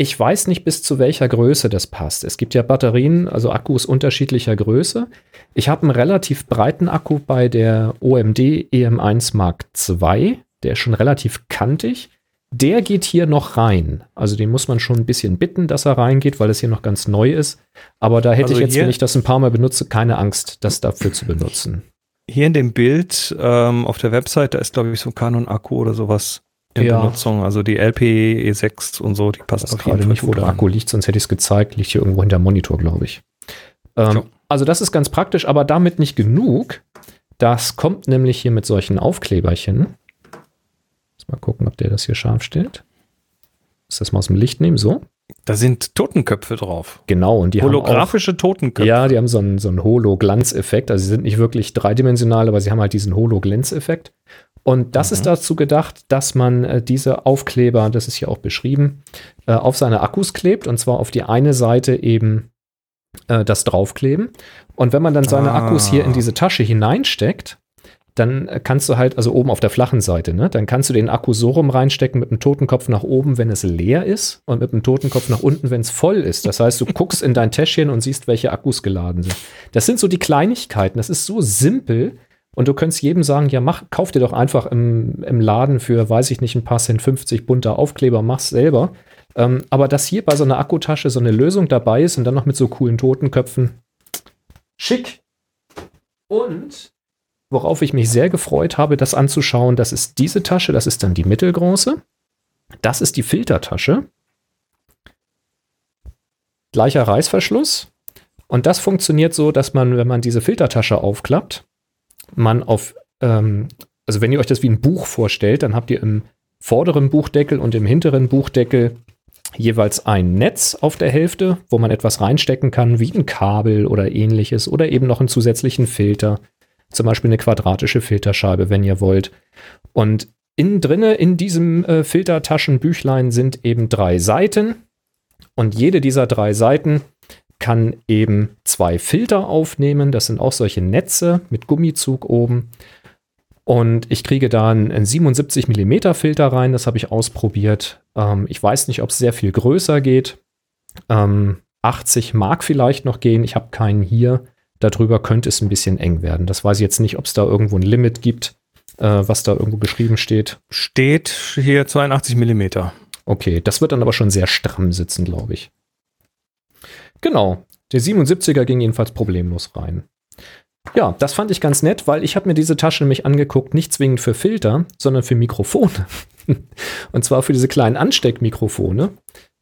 Ich weiß nicht, bis zu welcher Größe das passt. Es gibt ja Batterien, also Akkus unterschiedlicher Größe. Ich habe einen relativ breiten Akku bei der OMD EM1 Mark II. Der ist schon relativ kantig. Der geht hier noch rein. Also den muss man schon ein bisschen bitten, dass er reingeht, weil es hier noch ganz neu ist. Aber da hätte Also ich jetzt, wenn ich das ein paar Mal benutze, keine Angst, das dafür zu benutzen. Hier in dem Bild ähm, auf der Website, da ist, glaube ich, so ein Canon-Akku oder sowas in Ja. Benutzung. Also die LP E6 und so, die passt weiß auf jeden Fall nicht, wo der. Akku liegt, sonst hätte ich es gezeigt. Liegt hier irgendwo hinter dem Monitor, glaube ich. Ähm, So. Also das ist ganz praktisch, aber damit nicht genug. Das kommt nämlich hier mit solchen Aufkleberchen. Mal gucken, ob der das hier scharf stellt. Muss das mal aus dem Licht nehmen, so. Da sind Totenköpfe drauf. Genau, und die haben auch, Holographische Totenköpfe. Ja, die haben so einen, so einen Holo-Glanzeffekt. Also sie sind nicht wirklich dreidimensional, aber sie haben halt diesen Holo-Glänzeffekt. Und das Mhm. ist dazu gedacht, dass man äh, diese Aufkleber, das ist hier auch beschrieben, äh, auf seine Akkus klebt. Und zwar auf die eine Seite eben äh, das draufkleben. Und wenn man dann seine Ah. Akkus hier in diese Tasche hineinsteckt, dann äh, kannst du halt, also oben auf der flachen Seite, ne, dann kannst du den Akku so rum reinstecken mit dem Totenkopf nach oben, wenn es leer ist und mit dem Totenkopf nach unten, wenn es voll ist. Das heißt, du guckst in dein Täschchen und siehst, welche Akkus geladen sind. Das sind so die Kleinigkeiten. Das ist so simpel. Und du könntest jedem sagen, ja, mach, kauf dir doch einfach im, im Laden für, weiß ich nicht, ein paar Cent 50 bunter Aufkleber, mach's selber. Ähm, aber dass hier bei so einer Akkutasche so eine Lösung dabei ist und dann noch mit so coolen Totenköpfen, schick. Und worauf ich mich sehr gefreut habe, das anzuschauen, das ist diese Tasche, das ist dann die mittelgroße. Das ist die Filtertasche. Gleicher Reißverschluss. Und das funktioniert so, dass man, wenn man diese Filtertasche aufklappt, man auf, ähm, also wenn ihr euch das wie ein Buch vorstellt, dann habt ihr im vorderen Buchdeckel und im hinteren Buchdeckel jeweils ein Netz auf der Hälfte, wo man etwas reinstecken kann, wie ein Kabel oder ähnliches, oder eben noch einen zusätzlichen Filter, zum Beispiel eine quadratische Filterscheibe, wenn ihr wollt. Und innen drinne in diesem äh, Filtertaschenbüchlein sind eben drei Seiten und jede dieser drei Seiten kann eben zwei Filter aufnehmen. Das sind auch solche Netze mit Gummizug oben. Und ich kriege da einen 77 mm Filter rein, das habe ich ausprobiert. Ähm, ich weiß nicht, ob es sehr viel größer geht. Ähm, 80 mag vielleicht noch gehen, ich habe keinen hier. Darüber könnte es ein bisschen eng werden. Das weiß ich jetzt nicht, ob es da irgendwo ein Limit gibt, äh, was da irgendwo geschrieben steht. Steht hier 82 mm. Okay, das wird dann aber schon sehr stramm sitzen, glaube ich. Genau, der 77er ging jedenfalls problemlos rein. Ja, das fand ich ganz nett, weil ich habe mir diese Tasche nämlich angeguckt, nicht zwingend für Filter, sondern für Mikrofone. Und zwar für diese kleinen Ansteckmikrofone,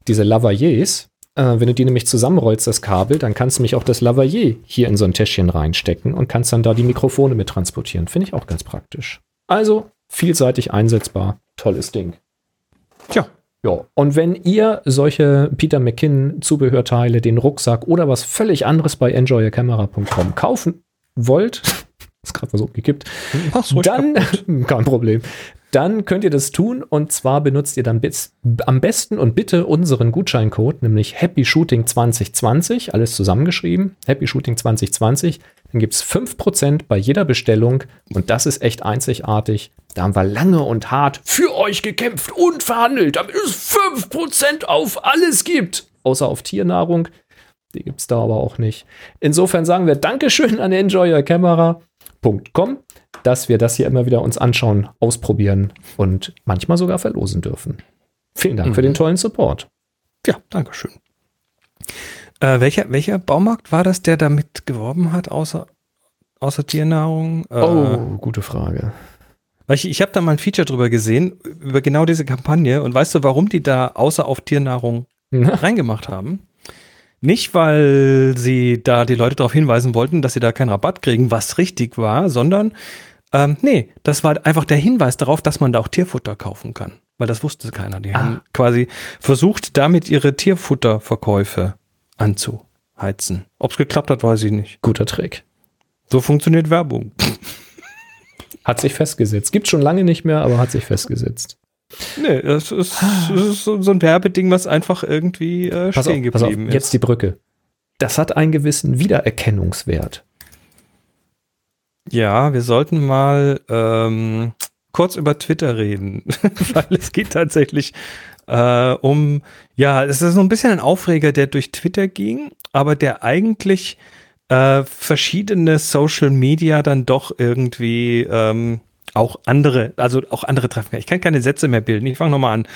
diese Lavaliers. Äh, wenn du die nämlich zusammenrollst, das Kabel, dann kannst du nämlich auch das Lavalier hier in so ein Täschchen reinstecken und kannst dann da die Mikrofone mit transportieren. Finde ich auch ganz praktisch. Also vielseitig einsetzbar. Tolles Ding. Tja. Ja, und wenn ihr solche Peter McKinnon Zubehörteile, den Rucksack oder was völlig anderes bei enjoyacamera.com kaufen wollt, ist gerade mal so gekippt, Mach's ruhig dann, kein Problem, dann könnt ihr das tun und zwar benutzt ihr dann bis, am besten und bitte unseren Gutscheincode, nämlich Happy Shooting 2020, alles zusammengeschrieben, Happy Shooting 2020, dann gibt es 5% bei jeder Bestellung und das ist echt einzigartig. Da haben wir lange und hart für euch gekämpft und verhandelt, damit es 5% auf alles gibt, außer auf Tiernahrung. Die gibt es da aber auch nicht. Insofern sagen wir Dankeschön an enjoyyourcamera.com, dass wir das hier immer wieder uns anschauen, ausprobieren und manchmal sogar verlosen dürfen. Vielen Dank Mhm. für den tollen Support. Ja, Dankeschön. Äh, welcher, welcher Baumarkt war das, der damit geworben hat, außer, außer Tiernahrung? Äh, Oh, gute Frage. Ich, ich habe da mal ein Feature drüber gesehen, über genau diese Kampagne. Und weißt du, warum die da außer auf Tiernahrung Na, reingemacht haben? Nicht, weil sie da die Leute darauf hinweisen wollten, dass sie da keinen Rabatt kriegen, was richtig war, sondern ähm, nee, das war einfach der Hinweis darauf, dass man da auch Tierfutter kaufen kann. Weil das wusste keiner. Die Ah. haben quasi versucht, damit ihre Tierfutterverkäufe anzuheizen. Ob es geklappt hat, weiß ich nicht. Guter Trick. So funktioniert Werbung. Hat sich festgesetzt. Gibt schon lange nicht mehr, aber hat sich festgesetzt. Nee, das ist, das ist so, ein Werbeding, was einfach irgendwie äh, Pass auf, stehen pass auf, geblieben jetzt ist. die Brücke. Das hat einen gewissen Wiedererkennungswert. Ja, wir sollten mal ähm, kurz über Twitter reden, weil es geht tatsächlich äh, um, ja, es ist so ein bisschen ein Aufreger, der durch Twitter ging, aber der eigentlich äh, verschiedene Social Media dann doch irgendwie ähm, auch andere, also auch andere treffen kann. Ich kann keine Sätze mehr bilden. Ich fange nochmal an.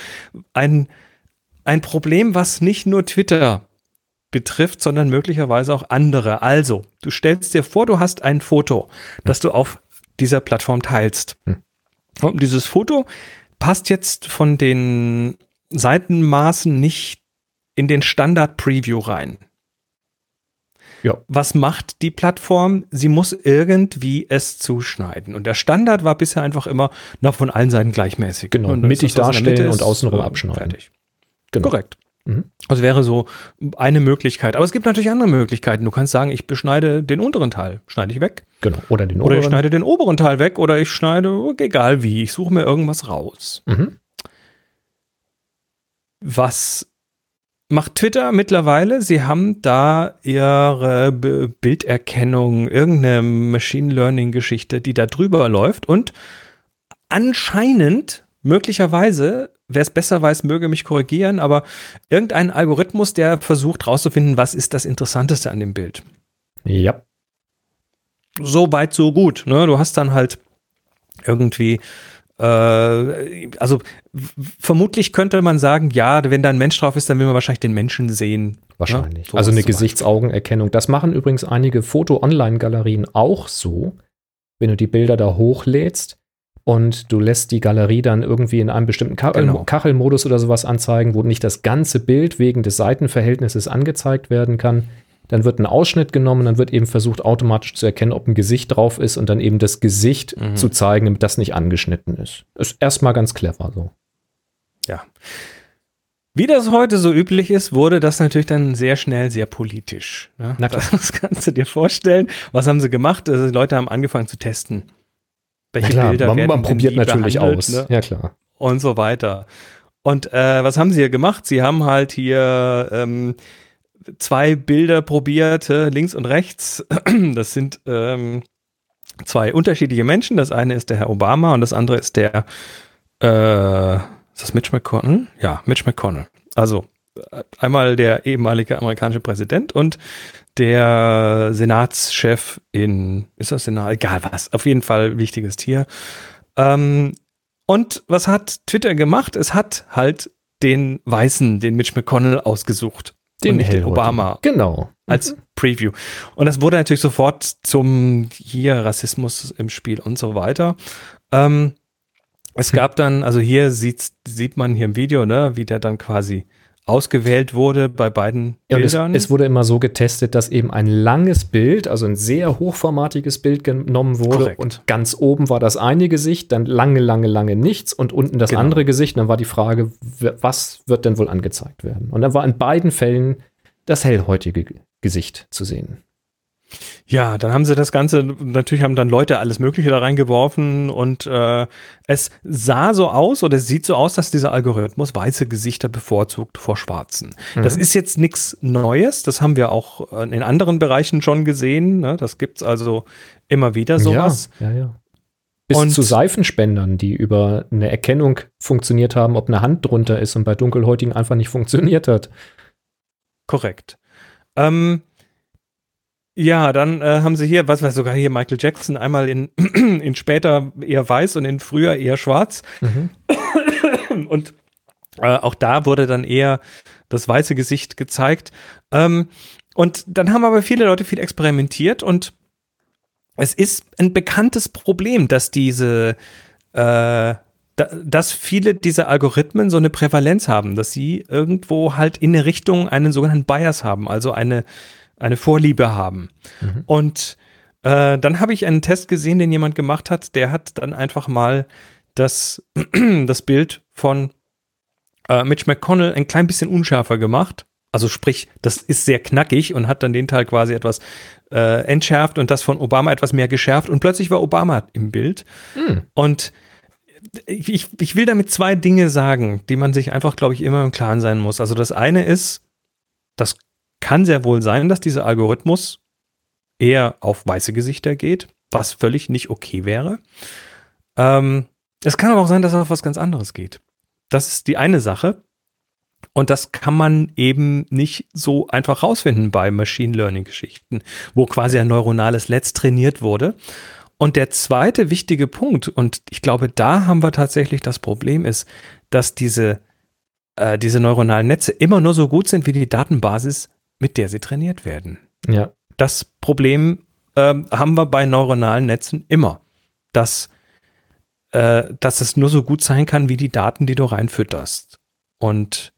Ein, ein Problem, was nicht nur Twitter betrifft, sondern möglicherweise auch andere. Also, du stellst dir vor, du hast ein Foto, das du auf dieser Plattform teilst. Hm. Und dieses Foto passt jetzt von den Seitenmaßen nicht in den Standard-Preview rein. Ja. Was macht die Plattform? Sie muss irgendwie es zuschneiden. Und der Standard war bisher einfach immer na, von allen Seiten gleichmäßig. Genau, Und mittig darstellen und außenrum äh, abschneiden. Fertig. Genau. Korrekt. Mhm. Also wäre so eine Möglichkeit. Aber es gibt natürlich andere Möglichkeiten. Du kannst sagen, ich beschneide den unteren Teil, schneide ich weg. Genau. Oder den Oder ich oberen. schneide den oberen Teil weg oder ich schneide, egal wie, ich suche mir irgendwas raus. Mhm. Was macht Twitter mittlerweile? Sie haben da ihre B Bilderkennung, irgendeine Machine Learning Geschichte, die da drüber läuft und anscheinend, möglicherweise, wer es besser weiß, möge mich korrigieren, aber irgendein Algorithmus, der versucht rauszufinden, was ist das Interessanteste an dem Bild. Ja. so weit, so gut. Ne? Du hast dann halt irgendwie, also w- vermutlich könnte man sagen, ja, wenn da ein Mensch drauf ist, dann will man wahrscheinlich den Menschen sehen. Wahrscheinlich. Ja, sowas also eine. Gesichtsaugenerkennung. Das machen übrigens einige Foto-Online-Galerien auch so. Wenn du die Bilder da hochlädst, und du lässt die Galerie dann irgendwie in einem bestimmten Kachel Genau. Kachelmodus oder sowas anzeigen, wo nicht das ganze Bild wegen des Seitenverhältnisses angezeigt werden kann. Dann wird ein Ausschnitt genommen, dann wird eben versucht, automatisch zu erkennen, ob ein Gesicht drauf ist und dann eben das Gesicht Mhm. zu zeigen, damit das nicht angeschnitten ist. Ist erstmal ganz clever so. Ja. Wie das heute so üblich ist, wurde das natürlich dann sehr schnell sehr politisch. Ne? Na klar. Das kannst du dir vorstellen. Was haben sie gemacht? Also, die Leute haben angefangen zu testen. Welche Bilder man, werden man probiert natürlich aus. Ne? Ja, klar. Und so weiter. Und äh, was haben sie hier gemacht? Sie haben halt hier ähm, zwei Bilder probiert, links und rechts. Das sind ähm, zwei unterschiedliche Menschen. Das eine ist der Herr Obama und das andere ist der, äh, ist das Mitch McConnell? Ja, Mitch McConnell. Also äh, einmal der ehemalige amerikanische Präsident und der Senatschef in, ist das Senat? Egal was, auf jeden Fall wichtiges Tier. Ähm, und was hat Twitter gemacht? Es hat halt den Weißen, den Mitch McConnell ausgesucht. Den Hellhäutigen. Obama Genau. als Preview. Und das wurde natürlich sofort zum hier Rassismus im Spiel und so weiter. Ähm, es gab dann, also hier sieht, sieht man hier im Video, ne, wie der dann quasi ausgewählt wurde bei beiden Ja, und es, Bildern. es wurde immer so getestet, dass eben ein langes Bild, also ein sehr hochformatiges Bild genommen wurde Korrekt. und ganz oben war das eine Gesicht, dann lange, lange, lange nichts und unten das Genau. andere Gesicht. Und dann war die Frage, was wird denn wohl angezeigt werden? Und dann war in beiden Fällen das hellhäutige Gesicht zu sehen. Ja, dann haben sie das Ganze, natürlich haben dann Leute alles Mögliche da reingeworfen und äh, es sah so aus oder es sieht so aus, dass dieser Algorithmus weiße Gesichter bevorzugt vor schwarzen. Das ist jetzt nichts Neues, das haben wir auch äh, in anderen Bereichen schon gesehen. Ne? Das gibt's also immer wieder sowas. Ja, ja, ja. Bis Und- zu Seifenspendern, die über eine Erkennung funktioniert haben, ob eine Hand drunter ist und bei Dunkelhäutigen einfach nicht funktioniert hat. Korrekt. Ähm, ja, dann äh, haben sie hier, was weiß sogar hier Michael Jackson, einmal in, in später eher weiß und in früher eher schwarz. Und äh, auch da wurde dann eher das weiße Gesicht gezeigt. Ähm, und dann haben aber viele Leute viel experimentiert und es ist ein bekanntes Problem, dass diese, äh, da, dass viele dieser Algorithmen so eine Prävalenz haben, dass sie irgendwo halt in eine Richtung einen sogenannten Bias haben, also eine, eine Vorliebe haben. Und äh, dann habe ich einen Test gesehen, den jemand gemacht hat, der hat dann einfach mal das, das Bild von äh, Mitch McConnell ein klein bisschen unschärfer gemacht. Also sprich, das ist sehr knackig und hat dann den Teil quasi etwas äh, entschärft und das von Obama etwas mehr geschärft und plötzlich war Obama im Bild. Hm. Und ich, ich will damit zwei Dinge sagen, die man sich einfach, glaube ich, immer im Klaren sein muss. Also das eine ist, das kann sehr wohl sein, dass dieser Algorithmus eher auf weiße Gesichter geht, was völlig nicht okay wäre. Ähm, es kann aber auch sein, dass er auf was ganz anderes geht. Das ist die eine Sache. Und das kann man eben nicht so einfach rausfinden bei Machine Learning Geschichten, wo quasi ein neuronales Netz trainiert wurde. Und der zweite wichtige Punkt, und ich glaube, da haben wir tatsächlich das Problem, ist, dass diese, äh, diese neuronalen Netze immer nur so gut sind wie die Datenbasis, mit der sie trainiert werden. Ja. Das Problem ähm, haben wir bei neuronalen Netzen immer, dass, äh, dass es nur so gut sein kann wie die Daten, die du reinfütterst. Und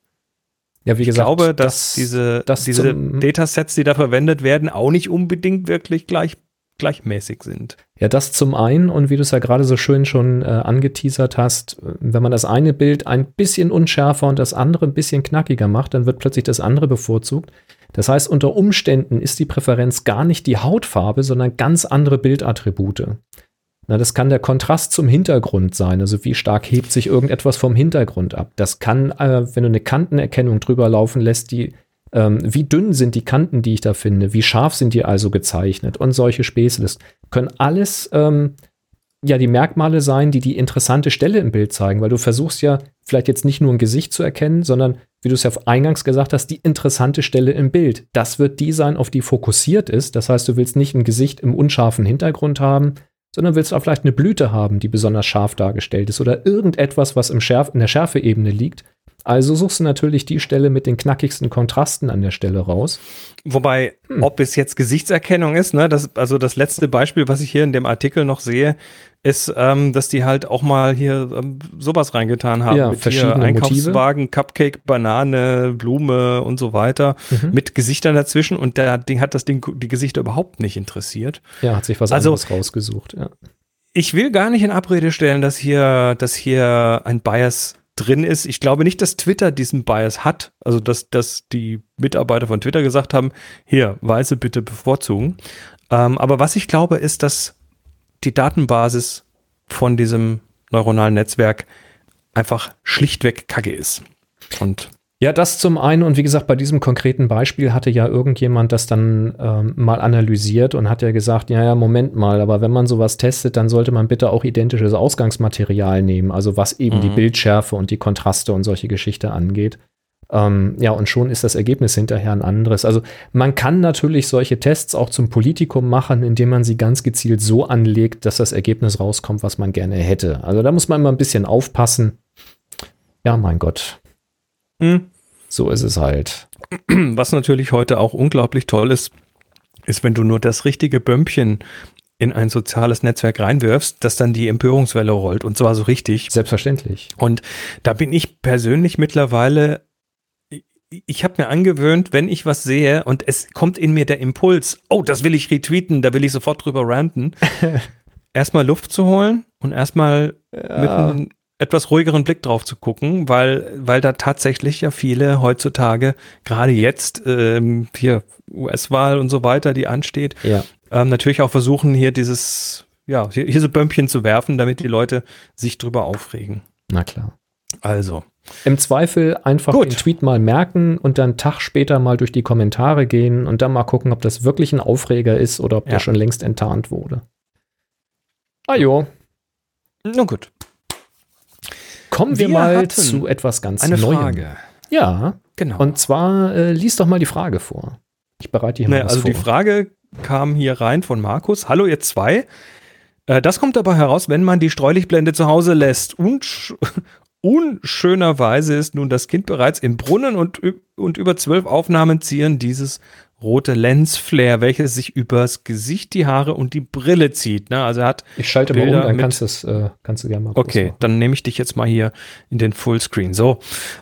Ja, wie ich gesagt, glaube, dass das- diese, das diese Datasets, die da verwendet werden, auch nicht unbedingt wirklich gleich, gleichmäßig sind. Ja, das zum einen und wie du es ja gerade so schön schon äh, angeteasert hast, äh, wenn man das eine Bild ein bisschen unschärfer und das andere ein bisschen knackiger macht, dann wird plötzlich das andere bevorzugt. Das heißt, unter Umständen ist die Präferenz gar nicht die Hautfarbe, sondern ganz andere Bildattribute. Na, das kann der Kontrast zum Hintergrund sein, also wie stark hebt sich irgendetwas vom Hintergrund ab. Das kann, äh, wenn du eine Kantenerkennung drüber laufen lässt, die ähm, wie dünn sind die Kanten, die ich da finde, wie scharf sind die also gezeichnet und solche Späße. Das können alles ähm, ja die Merkmale sein, die die interessante Stelle im Bild zeigen, weil du versuchst ja vielleicht jetzt nicht nur ein Gesicht zu erkennen, sondern wie du es ja eingangs gesagt hast, die interessante Stelle im Bild. Das wird die sein, auf die fokussiert ist. Das heißt, du willst nicht ein Gesicht im unscharfen Hintergrund haben, sondern willst auch vielleicht eine Blüte haben, die besonders scharf dargestellt ist oder irgendetwas, was im Schärf in der Schärfeebene liegt, Also suchst du natürlich die Stelle mit den knackigsten Kontrasten an der Stelle raus. Wobei, Hm. ob es jetzt Gesichtserkennung ist, ne, das, also das letzte Beispiel, was ich hier in dem Artikel noch sehe, ist, ähm, dass die halt auch mal hier ähm, sowas reingetan haben. Ja, mit verschiedene hier Einkaufswagen, Cupcake, Banane, Blume und so weiter, Mhm. mit Gesichtern dazwischen und der Ding hat das Ding, die Gesichter überhaupt nicht interessiert. Ja, hat sich was Also- anderes rausgesucht. Ja. Ich will gar nicht in Abrede stellen, dass hier, dass hier ein Bias drin ist. Ich glaube nicht, dass Twitter diesen Bias hat. Also, dass, dass die Mitarbeiter von Twitter gesagt haben, hier, Weiße bitte bevorzugen. Ähm, aber was ich glaube, ist, dass die Datenbasis von diesem neuronalen Netzwerk einfach schlichtweg kacke ist. Und Ja, das zum einen und wie gesagt, bei diesem konkreten Beispiel hatte ja irgendjemand das dann ähm, mal analysiert und hat ja gesagt, ja, ja, Moment mal, aber wenn man sowas testet, dann sollte man bitte auch identisches Ausgangsmaterial nehmen, also was eben die Mhm. Bildschärfe und die Kontraste und solche Geschichte angeht. Ähm, ja, und schon ist das Ergebnis hinterher ein anderes. Also man kann natürlich solche Tests auch zum Politikum machen, indem man sie ganz gezielt so anlegt, dass das Ergebnis rauskommt, was man gerne hätte. Also da muss man immer ein bisschen aufpassen. Ja, mein Gott, hm, so ist es halt. was natürlich heute auch unglaublich toll ist, ist, wenn du nur das richtige Bömpchen in ein soziales Netzwerk reinwirfst, dass dann die Empörungswelle rollt und zwar so richtig. Selbstverständlich. Und da bin ich persönlich mittlerweile, ich- ich habe mir angewöhnt, wenn ich was sehe und es kommt in mir der Impuls, oh, das will ich retweeten, da will ich sofort drüber ranten, erstmal Luft zu holen und erstmal mit einem etwas ruhigeren Blick drauf zu gucken, weil, weil da tatsächlich ja viele heutzutage, gerade jetzt, ähm, hier US-Wahl und so weiter, die ansteht, Ja. ähm, natürlich auch versuchen, hier dieses, ja, hier, hier so Bömpchen zu werfen, damit die Leute sich drüber aufregen. Na klar. Also, Im Zweifel einfach Gut. den Tweet mal merken und dann einen Tag später mal durch die Kommentare gehen und dann mal gucken, ob das wirklich ein Aufreger ist oder ob Ja. der schon längst enttarnt wurde. Ah jo, na gut. Kommen wir, Wir mal zu etwas ganz Eine Neuem. Frage. Ja, Genau. und zwar äh, lies doch mal die Frage vor. Ich bereite hier mal was also vor. die Frage kam hier rein von Markus. Hallo ihr zwei. Äh, das kommt dabei heraus, wenn man die Streulichtblende zu Hause lässt. Unsch unschönerweise ist nun das Kind bereits im Brunnen und, und über zwölf Aufnahmen ziehen dieses rote Lensflare, welches sich übers Gesicht, die Haare und die Brille zieht. Ne? Also er hat ich schalte mal um, Bilder dann kannst, du's, äh, kannst du gerne mal Okay, dann nehme ich dich jetzt mal hier in den Fullscreen. So.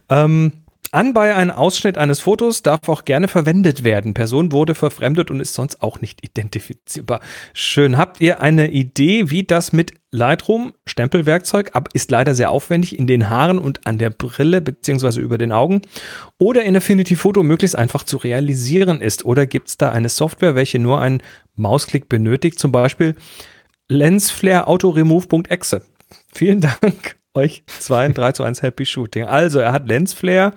Ähm, anbei ein Ausschnitt eines Fotos darf auch gerne verwendet werden. Person wurde verfremdet und ist sonst auch nicht identifizierbar. Schön. Habt ihr eine Idee, wie das mit Lightroom, Stempelwerkzeug, aber ist leider sehr aufwendig, in den Haaren und an der Brille beziehungsweise über den Augen oder in Affinity Photo möglichst einfach zu realisieren ist? Oder gibt es da eine Software, welche nur einen Mausklick benötigt, zum Beispiel Lensflare Autoremove.exe? Vielen Dank euch zwei, 3 zu 1 Happy Shooting. Also, er hat Lensflare.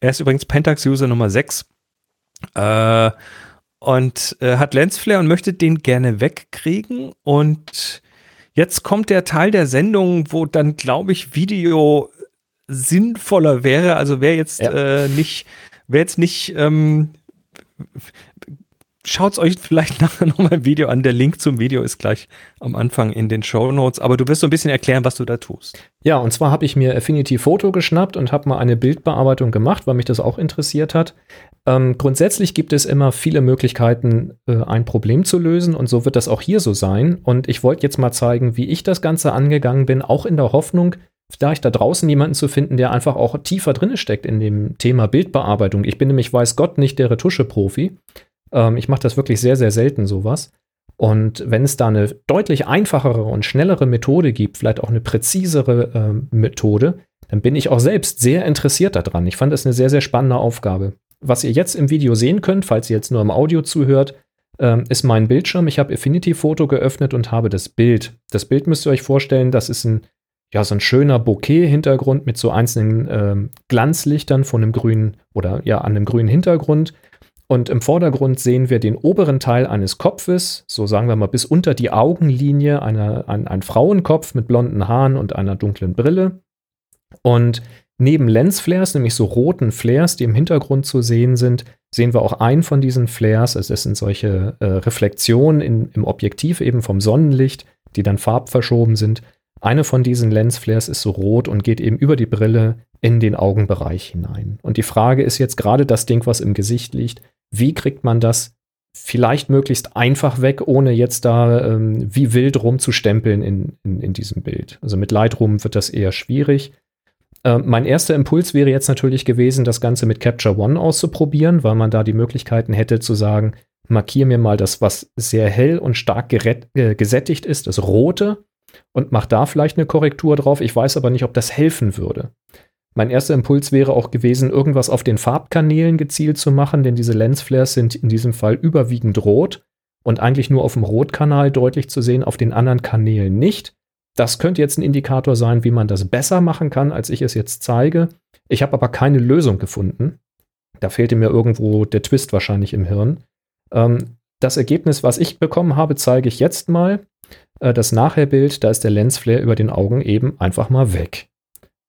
Er ist übrigens Pentax-User Nummer 6. Äh, und äh, hat Lensflare und möchte den gerne wegkriegen. Und jetzt kommt der Teil der Sendung, wo dann, glaube ich, Video sinnvoller wäre. Also wer jetzt Ja. äh, nicht, wer jetzt nicht, ähm, schaut euch vielleicht nachher nochmal ein Video an. Der Link zum Video ist gleich am Anfang in den Show Notes. Aber du wirst so ein bisschen erklären, was du da tust. Ja, und zwar habe ich mir Affinity Photo geschnappt und habe mal eine Bildbearbeitung gemacht, weil mich das auch interessiert hat. Ähm, grundsätzlich gibt es immer viele Möglichkeiten, äh, ein Problem zu lösen und so wird das auch hier so sein. Und ich wollte jetzt mal zeigen, wie ich das Ganze angegangen bin, auch in der Hoffnung, da ich da draußen jemanden zu finden, der einfach auch tiefer drin steckt in dem Thema Bildbearbeitung. Ich bin nämlich, weiß Gott, nicht der Retusche-Profi. Ähm, ich mache das wirklich sehr, sehr selten sowas. Und wenn es da eine deutlich einfachere und schnellere Methode gibt, vielleicht auch eine präzisere ähm, Methode, dann bin ich auch selbst sehr interessiert daran. Ich fand es eine sehr, sehr spannende Aufgabe. Was ihr jetzt im Video sehen könnt, falls ihr jetzt nur im Audio zuhört, ähm, ist mein Bildschirm. Ich habe Affinity Photo geöffnet und habe das Bild. Das Bild müsst ihr euch vorstellen, das ist ein, ja, so ein schöner Bouquet-Hintergrund mit so einzelnen ähm, Glanzlichtern von einem grünen oder ja, an einem grünen Hintergrund. Und im Vordergrund sehen wir den oberen Teil eines Kopfes, so sagen wir mal bis unter die Augenlinie, einer, ein, ein Frauenkopf mit blonden Haaren und einer dunklen Brille. Und neben Lensflares, nämlich so roten Flares, die im Hintergrund zu sehen sind, sehen wir auch einen von diesen Flares. Also es sind solche äh, Reflexionen in, im Objektiv eben vom Sonnenlicht, die dann farbverschoben sind. Eine von diesen Lensflares ist so rot und geht eben über die Brille in den Augenbereich hinein. Und die Frage ist jetzt gerade das Ding, was im Gesicht liegt, wie kriegt man das vielleicht möglichst einfach weg, ohne jetzt da ähm, wie wild rumzustempeln in, in, in diesem Bild. Also mit Lightroom wird das eher schwierig. Äh, mein erster Impuls wäre jetzt natürlich gewesen, das Ganze mit Capture One auszuprobieren, weil man da die Möglichkeiten hätte zu sagen, markiere mir mal das, was sehr hell und stark äh, gesättigt ist, das Rote, und mach da vielleicht eine Korrektur drauf. Ich weiß aber nicht, ob das helfen würde. Mein erster Impuls wäre auch gewesen, irgendwas auf den Farbkanälen gezielt zu machen, denn diese Lensflares sind in diesem Fall überwiegend rot und eigentlich nur auf dem Rotkanal deutlich zu sehen, auf den anderen Kanälen nicht. Das könnte jetzt ein Indikator sein, wie man das besser machen kann, als ich es jetzt zeige. Ich habe aber keine Lösung gefunden. Da fehlte mir irgendwo der Twist wahrscheinlich im Hirn. Ähm, das Ergebnis, was ich bekommen habe, zeige ich jetzt mal. Äh, das Nachherbild, da ist der Lensflare über den Augen eben einfach mal weg.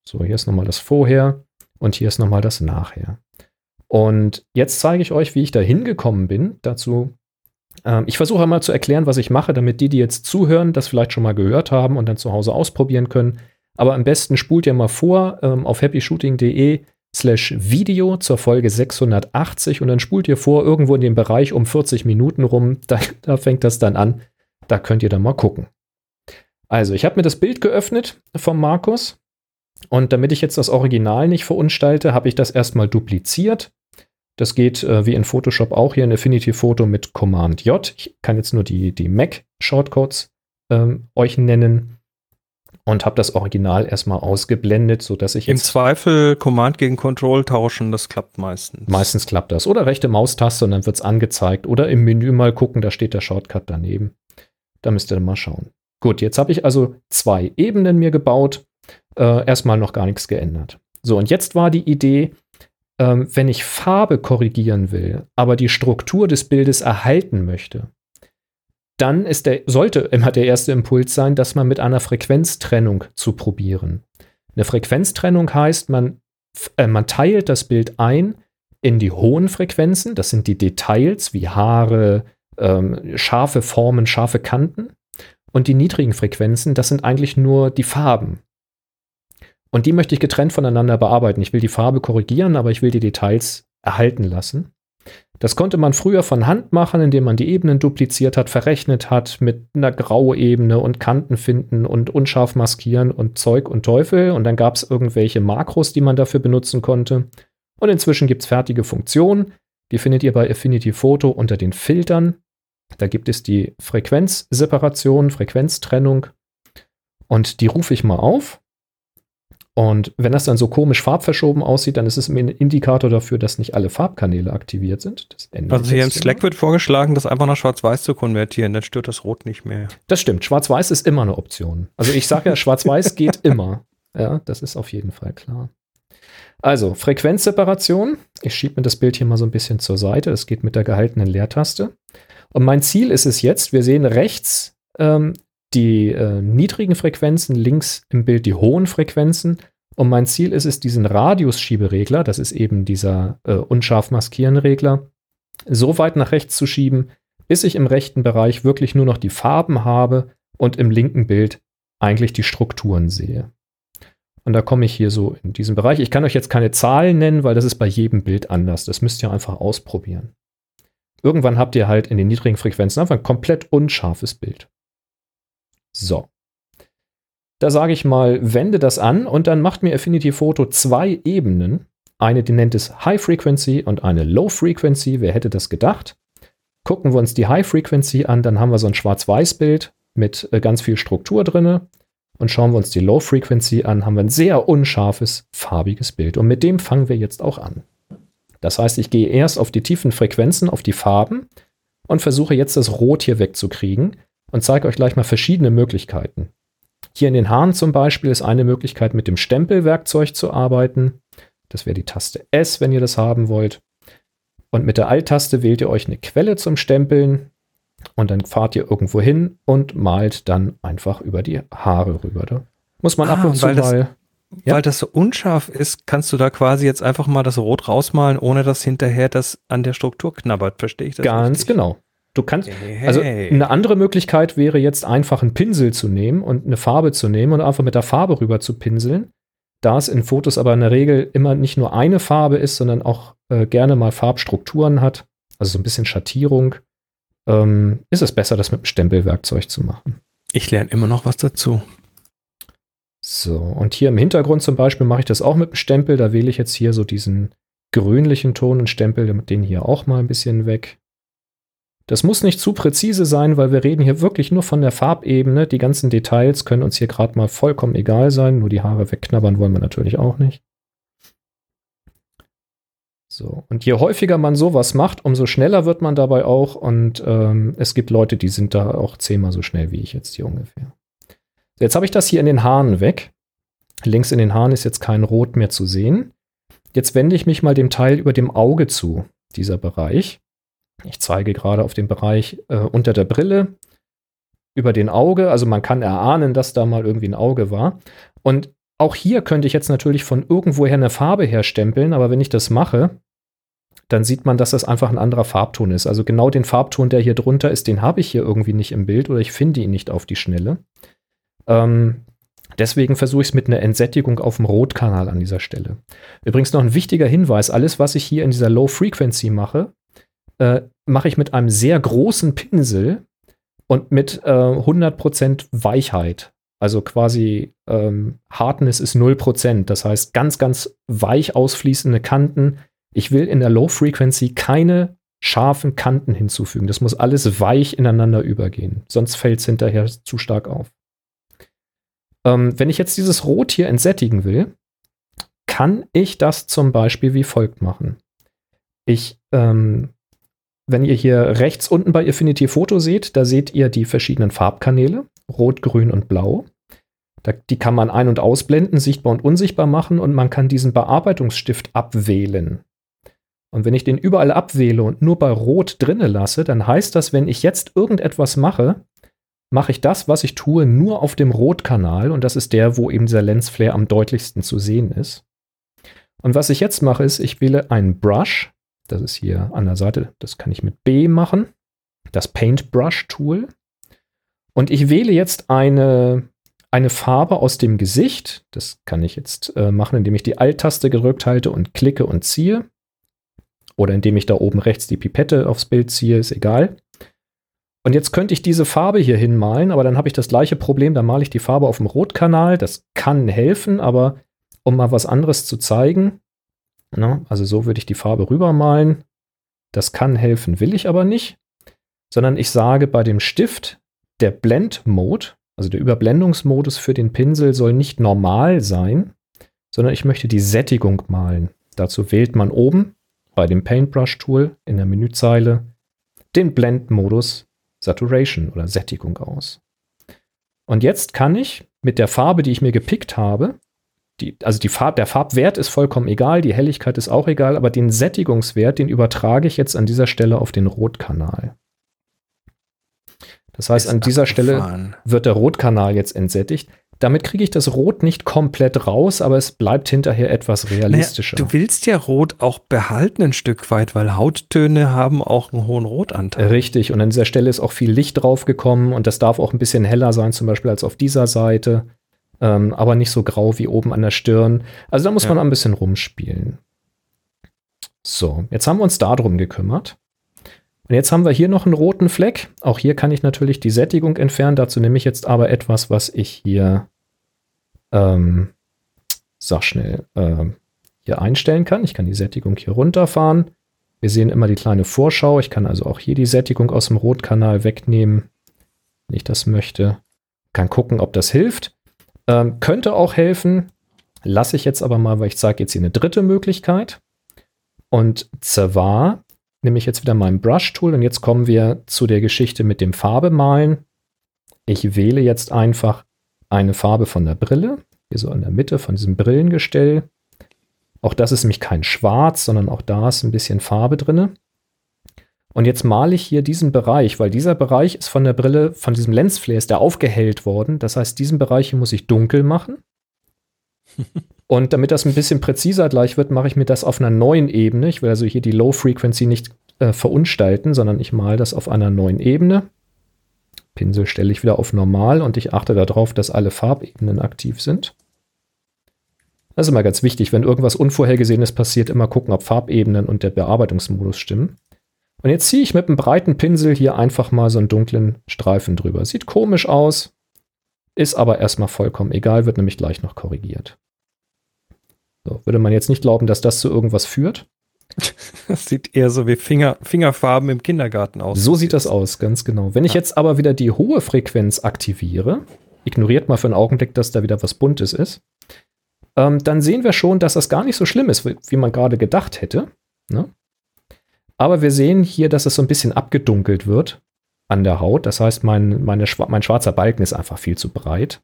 So, hier ist nochmal das Vorher und hier ist nochmal das Nachher. Und jetzt zeige ich euch, wie ich da hingekommen bin. Dazu, ähm, ich versuche mal zu erklären, was ich mache, damit die, die jetzt zuhören, das vielleicht schon mal gehört haben und dann zu Hause ausprobieren können. Aber am besten spult ihr mal vor ähm, auf happyshooting.de slash Video zur Folge 680 und dann spult ihr vor irgendwo in dem Bereich um 40 Minuten rum. Da, da fängt das dann an. Da könnt ihr dann mal gucken. Also, ich habe mir das Bild geöffnet vom Markus und damit ich jetzt das Original nicht verunstalte, habe ich das erstmal dupliziert. Das geht äh, wie in Photoshop auch hier in Affinity Photo mit Command J. Ich kann jetzt nur die, die Mac-Shortcodes ähm, euch nennen und habe das Original erstmal ausgeblendet, sodass ich Im Zweifel Command gegen Control tauschen, das klappt meistens. Meistens klappt das. Oder rechte Maustaste und dann wird es angezeigt. Oder im Menü mal gucken, da steht der Shortcut daneben. Da müsst ihr mal schauen. Gut, jetzt habe ich also zwei Ebenen mir gebaut äh, erstmal noch gar nichts geändert. So, und jetzt war die Idee, ähm, wenn ich Farbe korrigieren will, aber die Struktur des Bildes erhalten möchte, dann ist der, sollte immer der erste Impuls sein, das mal mit einer Frequenztrennung zu probieren. Eine Frequenztrennung heißt, man, äh, man teilt das Bild ein in die hohen Frequenzen, das sind die Details wie Haare, ähm, scharfe Formen, scharfe Kanten. Und die niedrigen Frequenzen, das sind eigentlich nur die Farben. Und die möchte ich getrennt voneinander bearbeiten. Ich will die Farbe korrigieren, aber ich will die Details erhalten lassen. Das konnte man früher von Hand machen, indem man die Ebenen dupliziert hat, verrechnet hat mit einer Grauebene und Kanten finden und unscharf maskieren und Zeug und Teufel. Und dann gab es irgendwelche Makros, die man dafür benutzen konnte. Und inzwischen gibt es fertige Funktionen. Die findet ihr bei Affinity Photo unter den Filtern. Da gibt es die Frequenzseparation, Frequenztrennung. Und die rufe ich mal auf. Und wenn das dann so komisch farbverschoben aussieht, dann ist es ein Indikator dafür, dass nicht alle Farbkanäle aktiviert sind. also hier im Slack wird vorgeschlagen, das einfach nach Schwarz-Weiß zu konvertieren, dann stört das Rot nicht mehr. Das stimmt, Schwarz-Weiß ist immer eine Option. Also ich sage ja, Schwarz-Weiß geht immer. Ja, das ist auf jeden Fall klar. Also, Frequenzseparation. Ich schiebe mir das Bild hier mal so ein bisschen zur Seite. Das geht mit der gehaltenen Leertaste. Und mein Ziel ist es jetzt, wir sehen rechts ähm, die äh, niedrigen Frequenzen, links im Bild die hohen Frequenzen. Und mein Ziel ist es, diesen Radius-Schieberegler, das ist eben dieser äh, unscharf maskieren Regler, so weit nach rechts zu schieben, bis ich im rechten Bereich wirklich nur noch die Farben habe und im linken Bild eigentlich die Strukturen sehe. Und da komme ich hier so in diesen Bereich. Ich kann euch jetzt keine Zahlen nennen, weil das ist bei jedem Bild anders. Das müsst ihr einfach ausprobieren. Irgendwann habt ihr halt in den niedrigen Frequenzen einfach ein komplett unscharfes Bild. So. Da sage ich mal, wende das an und dann macht mir Affinity Photo zwei Ebenen. Eine, die nennt es High Frequency und eine Low Frequency. Wer hätte das gedacht? Gucken wir uns die High Frequency an, dann haben wir so ein Schwarz-Weiß-Bild mit äh, ganz viel Struktur drin. Und schauen wir uns die Low Frequency an, haben wir ein sehr unscharfes, farbiges Bild. Und mit dem fangen wir jetzt auch an. Das heißt, ich gehe erst auf die tiefen Frequenzen, auf die Farben und versuche jetzt das Rot hier wegzukriegen und zeige euch gleich mal verschiedene Möglichkeiten. Hier in den Haaren zum Beispiel ist eine Möglichkeit, mit dem Stempelwerkzeug zu arbeiten. Das wäre die Taste S, wenn ihr das haben wollt. Und mit der Alt-Taste wählt ihr euch eine Quelle zum Stempeln und dann fahrt ihr irgendwo hin und malt dann einfach über die Haare rüber. Da muss man ah, ab und zu weil mal. Ja? Weil das so unscharf ist, kannst du da quasi jetzt einfach mal das Rot rausmalen, ohne dass hinterher das an der Struktur knabbert. Verstehe ich das? Ganz richtig? genau. Du kannst, also eine andere Möglichkeit wäre jetzt einfach einen Pinsel zu nehmen und eine Farbe zu nehmen und einfach mit der Farbe rüber zu pinseln. Da es in Fotos aber in der Regel immer nicht nur eine Farbe ist, sondern auch äh, gerne mal Farbstrukturen hat, also so ein bisschen Schattierung, ähm, ist es besser, das mit einem Stempelwerkzeug zu machen. Ich lerne immer noch was dazu. So, und hier im Hintergrund zum Beispiel mache ich das auch mit einem Stempel. Da wähle ich jetzt hier so diesen grünlichen Ton und stempel den hier auch mal ein bisschen weg. Das muss nicht zu präzise sein, weil wir reden hier wirklich nur von der Farbebene. Die ganzen Details können uns hier gerade mal vollkommen egal sein. Nur die Haare wegknabbern wollen wir natürlich auch nicht. So, und je häufiger man sowas macht, umso schneller wird man dabei auch. Und ähm, es gibt Leute, die sind da auch zehnmal so schnell wie ich jetzt hier ungefähr. Jetzt habe ich das hier in den Haaren weg. Links in den Haaren ist jetzt kein Rot mehr zu sehen. Jetzt wende ich mich mal dem Teil über dem Auge zu, dieser Bereich. Ich zeige gerade auf den Bereich äh, unter der Brille, über den Auge. Also man kann erahnen, dass da mal irgendwie ein Auge war. Und auch hier könnte ich jetzt natürlich von irgendwoher eine Farbe herstempeln, aber wenn ich das mache, dann sieht man, dass das einfach ein anderer Farbton ist. Also genau den Farbton, der hier drunter ist, den habe ich hier irgendwie nicht im Bild oder ich finde ihn nicht auf die Schnelle. Ähm, deswegen versuche ich es mit einer Entsättigung auf dem Rotkanal an dieser Stelle. Übrigens noch ein wichtiger Hinweis, alles, was ich hier in dieser Low Frequency mache, äh, mache ich mit einem sehr großen Pinsel und mit äh, 100% Weichheit. Also quasi ähm, Hardness ist 0%. Das heißt ganz, ganz weich ausfließende Kanten. Ich will in der Low Frequency keine scharfen Kanten hinzufügen. Das muss alles weich ineinander übergehen. Sonst fällt es hinterher zu stark auf. Ähm, wenn ich jetzt dieses Rot hier entsättigen will, kann ich das zum Beispiel wie folgt machen. Ich ähm, wenn ihr hier rechts unten bei Affinity Photo seht, da seht ihr die verschiedenen Farbkanäle, rot, grün und blau. Da, die kann man ein- und ausblenden, sichtbar und unsichtbar machen und man kann diesen Bearbeitungsstift abwählen. Und wenn ich den überall abwähle und nur bei Rot drinne lasse, dann heißt das, wenn ich jetzt irgendetwas mache, mache ich das, was ich tue, nur auf dem Rotkanal und das ist der, wo eben dieser Lensflare am deutlichsten zu sehen ist. Und was ich jetzt mache, ist, ich wähle einen Brush das ist hier an der Seite. Das kann ich mit B machen. Das Paintbrush Tool. Und ich wähle jetzt eine, eine Farbe aus dem Gesicht. Das kann ich jetzt äh, machen, indem ich die Alt-Taste gedrückt halte und klicke und ziehe. Oder indem ich da oben rechts die Pipette aufs Bild ziehe, ist egal. Und jetzt könnte ich diese Farbe hier hinmalen, aber dann habe ich das gleiche Problem, dann male ich die Farbe auf dem Rotkanal. Das kann helfen, aber um mal was anderes zu zeigen, Ne? Also so würde ich die Farbe rübermalen. Das kann helfen, will ich aber nicht. Sondern ich sage bei dem Stift, der Blend-Mode, also der Überblendungsmodus für den Pinsel soll nicht normal sein, sondern ich möchte die Sättigung malen. Dazu wählt man oben bei dem Paintbrush-Tool in der Menüzeile den Blend-Modus Saturation oder Sättigung aus. Und jetzt kann ich mit der Farbe, die ich mir gepickt habe, die, also die Farb, der Farbwert ist vollkommen egal, die Helligkeit ist auch egal, aber den Sättigungswert, den übertrage ich jetzt an dieser Stelle auf den Rotkanal. Das heißt, an dieser. Stelle wird der Rotkanal jetzt entsättigt. Damit kriege ich das Rot nicht komplett raus, aber es bleibt hinterher etwas realistischer. Naja, du willst ja Rot auch behalten ein Stück weit, weil Hauttöne haben auch einen hohen Rotanteil. Richtig, und an dieser Stelle ist auch viel Licht draufgekommen und das darf auch ein bisschen heller sein, zum Beispiel als auf dieser Seite ähm, aber nicht so grau wie oben an der Stirn. Also da muss ja. man ein bisschen rumspielen. So, jetzt haben wir uns darum gekümmert. Und jetzt haben wir hier noch einen roten Fleck. Auch hier kann ich natürlich die Sättigung entfernen. Dazu nehme ich jetzt aber etwas, was ich hier, ähm, sag schnell, äh, hier einstellen kann. Ich kann die Sättigung hier runterfahren. Wir sehen immer die kleine Vorschau. Ich kann also auch hier die Sättigung aus dem Rotkanal wegnehmen, wenn ich das möchte. Kann gucken, ob das hilft. Ähm, könnte auch helfen, lasse ich jetzt aber mal, weil ich zeige jetzt hier eine dritte Möglichkeit. Und zwar nehme ich jetzt wieder mein Brush-Tool und jetzt kommen wir zu der Geschichte mit dem Farbe malen. Ich wähle jetzt einfach eine Farbe von der Brille, hier so in der Mitte von diesem Brillengestell. Auch das ist nämlich kein Schwarz, sondern auch da ist ein bisschen Farbe drin. Und jetzt male ich hier diesen Bereich, weil dieser Bereich ist von der Brille, von diesem Lensflare ist der aufgehellt worden. Das heißt, diesen Bereich hier muss ich dunkel machen. Und damit das ein bisschen präziser gleich wird, mache ich mir das auf einer neuen Ebene. Ich will also hier die Low Frequency nicht äh, verunstalten, sondern ich male das auf einer neuen Ebene. Pinsel stelle ich wieder auf normal und ich achte darauf, dass alle Farbebenen aktiv sind. Das ist immer ganz wichtig, wenn irgendwas Unvorhergesehenes passiert, immer gucken, ob Farbebenen und der Bearbeitungsmodus stimmen. Und jetzt ziehe ich mit einem breiten Pinsel hier einfach mal so einen dunklen Streifen drüber. Sieht komisch aus, ist aber erstmal vollkommen egal, wird nämlich gleich noch korrigiert. So, würde man jetzt nicht glauben, dass das zu irgendwas führt. Das sieht eher so wie Finger, Fingerfarben im Kindergarten aus. So sieht das aus, ganz genau. Wenn ich jetzt aber wieder die hohe Frequenz aktiviere, ignoriert mal für einen Augenblick, dass da wieder was Buntes ist, ähm, dann sehen wir schon, dass das gar nicht so schlimm ist, wie, wie man gerade gedacht hätte. Ne? Aber wir sehen hier, dass es so ein bisschen abgedunkelt wird an der Haut. Das heißt, mein, meine, mein schwarzer Balken ist einfach viel zu breit.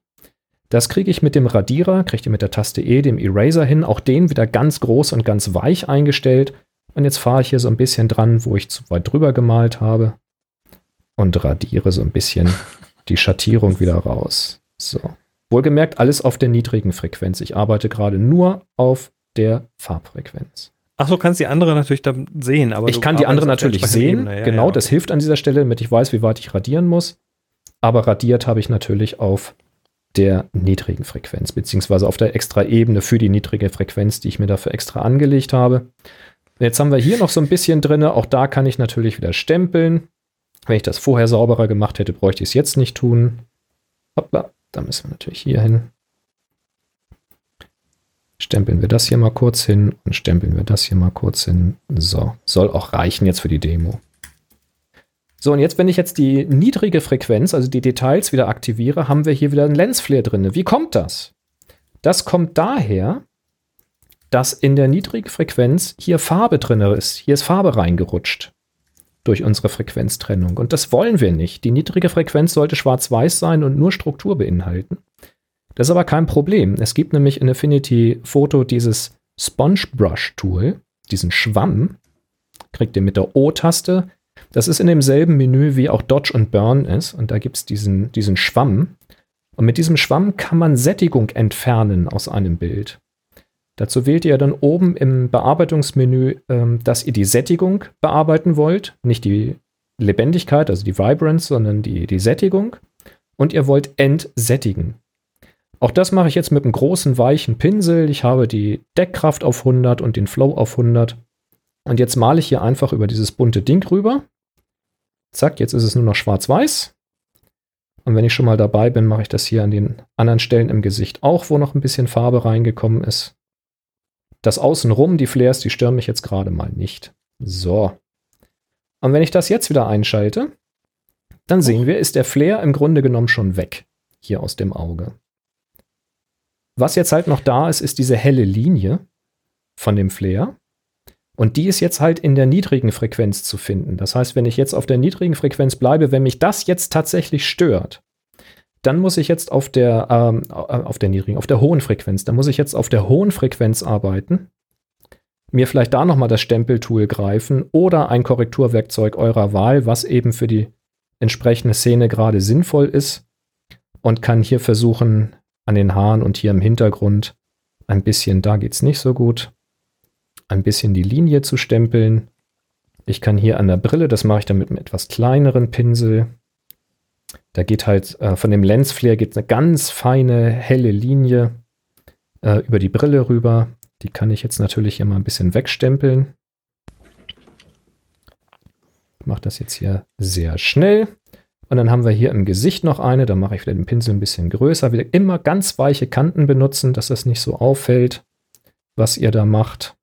Das kriege ich mit dem Radierer, kriege ich mit der Taste E, dem Eraser hin, auch den wieder ganz groß und ganz weich eingestellt. Und jetzt fahre ich hier so ein bisschen dran, wo ich zu weit drüber gemalt habe und radiere so ein bisschen die Schattierung wieder raus. So. Wohlgemerkt, alles auf der niedrigen Frequenz. Ich arbeite gerade nur auf der Farbfrequenz. Ach so, kannst die andere natürlich dann sehen. Aber ich kann die andere natürlich sehen. Ja, genau, ja. das hilft an dieser Stelle, damit ich weiß, wie weit ich radieren muss. Aber radiert habe ich natürlich auf der niedrigen Frequenz, beziehungsweise auf der extra Ebene für die niedrige Frequenz, die ich mir dafür extra angelegt habe. Jetzt haben wir hier noch so ein bisschen drin. Auch da kann ich natürlich wieder stempeln. Wenn ich das vorher sauberer gemacht hätte, bräuchte ich es jetzt nicht tun. Hoppla, da müssen wir natürlich hier hin. Stempeln wir das hier mal kurz hin und stempeln wir das hier mal kurz hin. So, soll auch reichen jetzt für die Demo. So, und jetzt, wenn ich jetzt die niedrige Frequenz, also die Details wieder aktiviere, haben wir hier wieder einen Lensflare drin. Wie kommt das? Das kommt daher, dass in der niedrigen Frequenz hier Farbe drin ist. Hier ist Farbe reingerutscht durch unsere Frequenztrennung. Und das wollen wir nicht. Die niedrige Frequenz sollte schwarz-weiß sein und nur Struktur beinhalten. Das ist aber kein Problem. Es gibt nämlich in Affinity Photo dieses Sponge Brush Tool, diesen Schwamm. Kriegt ihr mit der O-Taste. Das ist in demselben Menü wie auch Dodge und Burn ist. Und da gibt es diesen, diesen Schwamm. Und mit diesem Schwamm kann man Sättigung entfernen aus einem Bild. Dazu wählt ihr dann oben im Bearbeitungsmenü, ähm, dass ihr die Sättigung bearbeiten wollt. Nicht die Lebendigkeit, also die Vibrance, sondern die, die Sättigung. Und ihr wollt entsättigen. Auch das mache ich jetzt mit einem großen, weichen Pinsel. Ich habe die Deckkraft auf 100 und den Flow auf 100. Und jetzt male ich hier einfach über dieses bunte Ding rüber. Zack, jetzt ist es nur noch schwarz-weiß. Und wenn ich schon mal dabei bin, mache ich das hier an den anderen Stellen im Gesicht auch, wo noch ein bisschen Farbe reingekommen ist. Das Außenrum, die Flares, die stören mich jetzt gerade mal nicht. So. Und wenn ich das jetzt wieder einschalte, dann sehen wir, ist der Flare im Grunde genommen schon weg. Hier aus dem Auge. Was jetzt halt noch da ist, ist diese helle Linie von dem Flare. Und die ist jetzt halt in der niedrigen Frequenz zu finden. Das heißt, wenn ich jetzt auf der niedrigen Frequenz bleibe, wenn mich das jetzt tatsächlich stört, dann muss ich jetzt auf der, ähm, äh, auf der niedrigen, auf der hohen Frequenz, dann muss ich jetzt auf der hohen Frequenz arbeiten, mir vielleicht da nochmal das Stempeltool greifen oder ein Korrekturwerkzeug eurer Wahl, was eben für die entsprechende Szene gerade sinnvoll ist und kann hier versuchen, an den Haaren und hier im Hintergrund ein bisschen, da geht es nicht so gut, ein bisschen die Linie zu stempeln. Ich kann hier an der Brille, das mache ich dann mit einem etwas kleineren Pinsel. Da geht halt äh, von dem Lensflare geht eine ganz feine, helle Linie äh, über die Brille rüber. Die kann ich jetzt natürlich mal ein bisschen wegstempeln. Ich mache das jetzt hier sehr schnell. Und dann haben wir hier im Gesicht noch eine, da mache ich wieder den Pinsel ein bisschen größer. Wieder immer ganz weiche Kanten benutzen, dass das nicht so auffällt, was ihr da macht.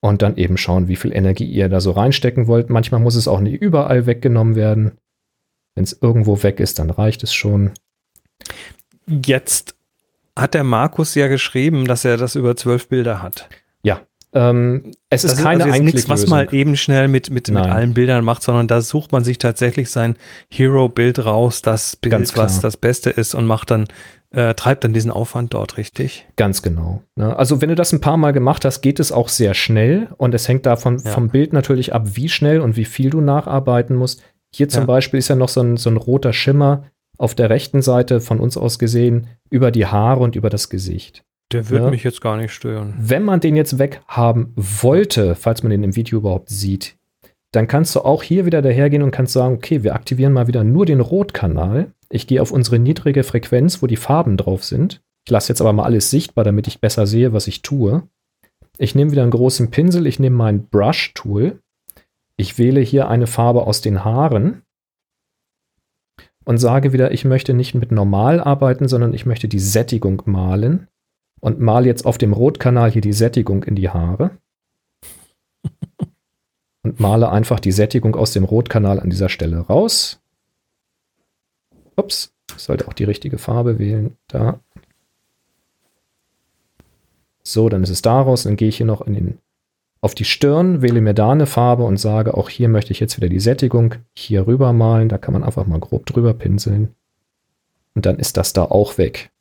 Und dann eben schauen, wie viel Energie ihr da so reinstecken wollt. Manchmal muss es auch nicht überall weggenommen werden. Wenn es irgendwo weg ist, dann reicht es schon. Jetzt hat der Markus ja geschrieben, dass er das über zwölf Bilder hat. Ähm, es ist, ist keine also nichts, was man eben schnell mit, mit, mit allen Bildern macht, sondern da sucht man sich tatsächlich sein Hero-Bild raus, das Bild, was das Beste ist und macht dann, äh, treibt dann diesen Aufwand dort, richtig? Ganz genau. Ne? Also wenn du das ein paar Mal gemacht hast, geht es auch sehr schnell und es hängt davon ja. vom Bild natürlich ab, wie schnell und wie viel du nacharbeiten musst. Hier zum ja. Beispiel ist ja noch so ein, so ein roter Schimmer auf der rechten Seite von uns aus gesehen über die Haare und über das Gesicht. Der würde Ja. mich jetzt gar nicht stören. Wenn man den jetzt weghaben wollte, falls man den im Video überhaupt sieht, dann kannst du auch hier wieder dahergehen und kannst sagen, okay, wir aktivieren mal wieder nur den Rotkanal. Ich gehe auf unsere niedrige Frequenz, wo die Farben drauf sind. Ich lasse jetzt aber mal alles sichtbar, damit ich besser sehe, was ich tue. Ich nehme wieder einen großen Pinsel, ich nehme mein Brush-Tool. Ich wähle hier eine Farbe aus den Haaren und sage wieder, ich möchte nicht mit normal arbeiten, sondern ich möchte die Sättigung malen und mal jetzt auf dem Rotkanal hier die Sättigung in die Haare. Und male einfach die Sättigung aus dem Rotkanal an dieser Stelle raus. Ups, ich sollte auch die richtige Farbe wählen. Da. So, dann ist es daraus. Dann gehe ich hier noch in den, auf die Stirn, wähle mir da eine Farbe und sage, auch hier möchte ich jetzt wieder die Sättigung hier rüber malen. Da kann man einfach mal grob drüber pinseln. Und dann ist das da auch weg.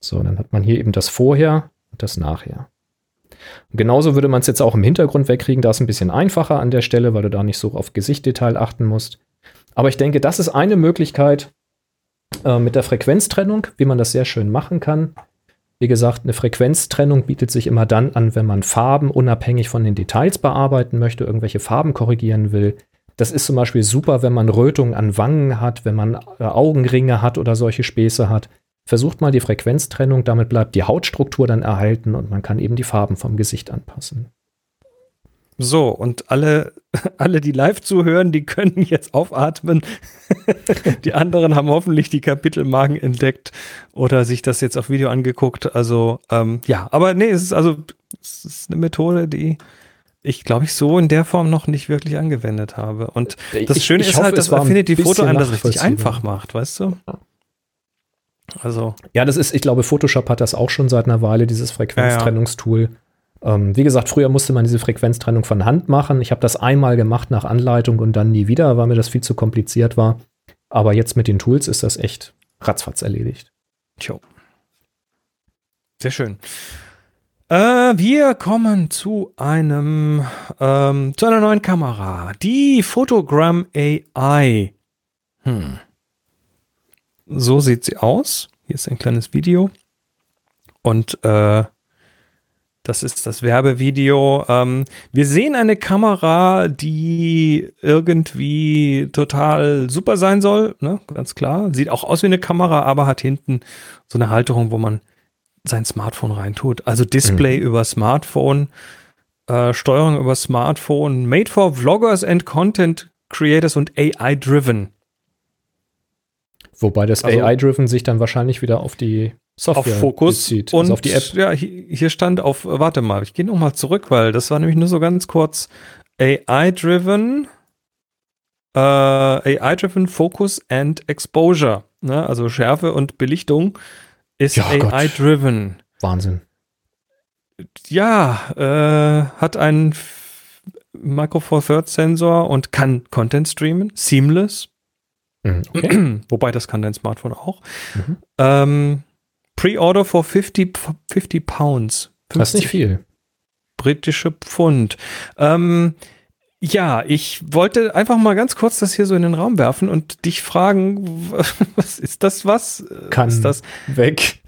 So, dann hat man hier eben das Vorher und das Nachher. Und genauso würde man es jetzt auch im Hintergrund wegkriegen. Da ist ein bisschen einfacher an der Stelle, weil du da nicht so auf Gesichtdetail achten musst. Aber ich denke, das ist eine Möglichkeit äh, mit der Frequenztrennung, wie man das sehr schön machen kann. Wie gesagt, eine Frequenztrennung bietet sich immer dann an, wenn man Farben unabhängig von den Details bearbeiten möchte, irgendwelche Farben korrigieren will. Das ist zum Beispiel super, wenn man Rötungen an Wangen hat, wenn man äh, Augenringe hat oder solche Späße hat. Versucht mal die Frequenztrennung, damit bleibt die Hautstruktur dann erhalten und man kann eben die Farben vom Gesicht anpassen. So, und alle, alle, die live zuhören, die können jetzt aufatmen. die anderen haben hoffentlich die Kapitelmarken entdeckt oder sich das jetzt auf Video angeguckt. Also, ähm, ja, aber nee, es ist also, es ist eine Methode, die ich, glaube ich, so in der Form noch nicht wirklich angewendet habe. Und das Ich- Schöne ich ist hoffe, halt, dass Affinity bisschen einem das richtig einfach macht, weißt du? Also, Ja, das ist, ich glaube, Photoshop hat das auch schon seit einer Weile, dieses Frequenztrennungstool. Ähm, wie gesagt, früher musste man diese Frequenztrennung von Hand machen. Ich habe das einmal gemacht nach Anleitung und dann nie wieder, weil mir das viel zu kompliziert war. Aber jetzt mit den Tools ist das echt ratzfatz erledigt. Tjo. Sehr schön. Äh, wir kommen zu einem, ähm, zu einer neuen Kamera. Die Photogram AI. Hm. So sieht sie aus. Hier ist ein kleines Video. Und äh, das ist das Werbevideo. Ähm, wir sehen eine Kamera, die irgendwie total super sein soll, ne? ganz klar. Sieht auch aus wie eine Kamera, aber hat hinten so eine Halterung, wo man sein Smartphone reintut. Also Display über Smartphone, äh, Steuerung über Smartphone, made for Vloggers and Content Creators und AI-driven. Wobei das Also- AI-Driven sich dann wahrscheinlich wieder auf die Software auf Fokus bezieht, und also auf die App. ja, hier, stand auf, äh, warte mal, ich gehe noch mal zurück, weil das war nämlich nur so ganz kurz AI-driven, äh, AI-driven Focus and Exposure, ne? also Schärfe und Belichtung ist Ja. AI-driven. Wahnsinn. Ja, äh, hat einen Micro Four Thirds Sensor und kann Content streamen, seamless. Mhm, Okay. Wobei das kann dein Smartphone auch. Mhm. Ähm, Pre-Order for 50, p- 50 Pounds. Das ist nicht viel. britische Pfund. Ähm, ja, ich wollte einfach mal ganz kurz das hier so in den Raum werfen und dich fragen, was ist das was? Kann ist das weg.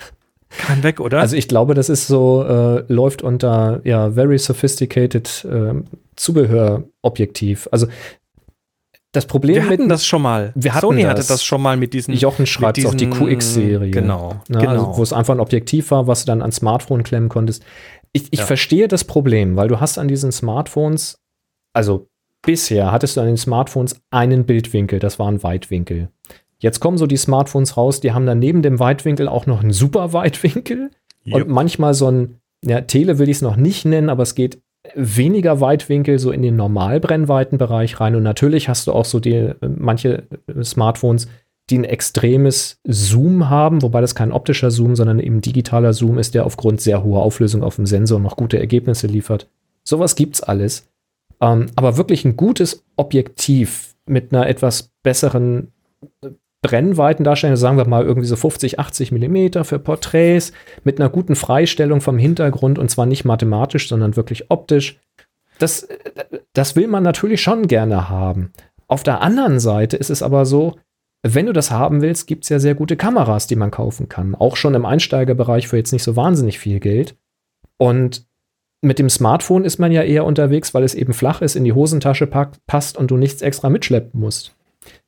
kann weg, oder? Also ich glaube, das ist so, äh, läuft unter ja, very sophisticated ähm, Zubehörobjektiv. Also das Problem wir hatten mit das schon mal. Wir hatten Sony das. hatte das schon mal mit diesen Jochen schreibt mit auf die diesen- QX-Serie. Genau, Ne, genau. also, wo es einfach ein Objektiv war, was du dann ans Smartphone klemmen konntest. Ich, ich Ja. verstehe das Problem, weil du hast an diesen Smartphones, also bisher hattest du an den Smartphones einen Bildwinkel, das war ein Weitwinkel. Jetzt kommen so die Smartphones raus, die haben dann neben dem Weitwinkel auch noch einen super Weitwinkel Jupp. und manchmal so ein, ja, Tele will ich es noch nicht nennen, aber es geht weniger Weitwinkel so in den Normalbrennweitenbereich rein und natürlich hast du auch so die manche Smartphones, die ein extremes Zoom haben, wobei das kein optischer Zoom, sondern eben digitaler Zoom ist, der aufgrund sehr hoher Auflösung auf dem Sensor noch gute Ergebnisse liefert. Sowas gibt's alles. Ähm, aber wirklich ein gutes Objektiv mit einer etwas besseren äh, Brennweitendarstellung, sagen wir mal irgendwie so 50, 80 Millimeter für Porträts, mit einer guten Freistellung vom Hintergrund und zwar nicht mathematisch, sondern wirklich optisch. Das, das will man natürlich schon gerne haben. Auf der anderen Seite ist es aber so, wenn du das haben willst, gibt es ja sehr gute Kameras, die man kaufen kann. Auch schon im Einsteigerbereich für jetzt nicht so wahnsinnig viel Geld. Und mit dem Smartphone ist man ja eher unterwegs, weil es eben flach ist, in die Hosentasche passt und du nichts extra mitschleppen musst.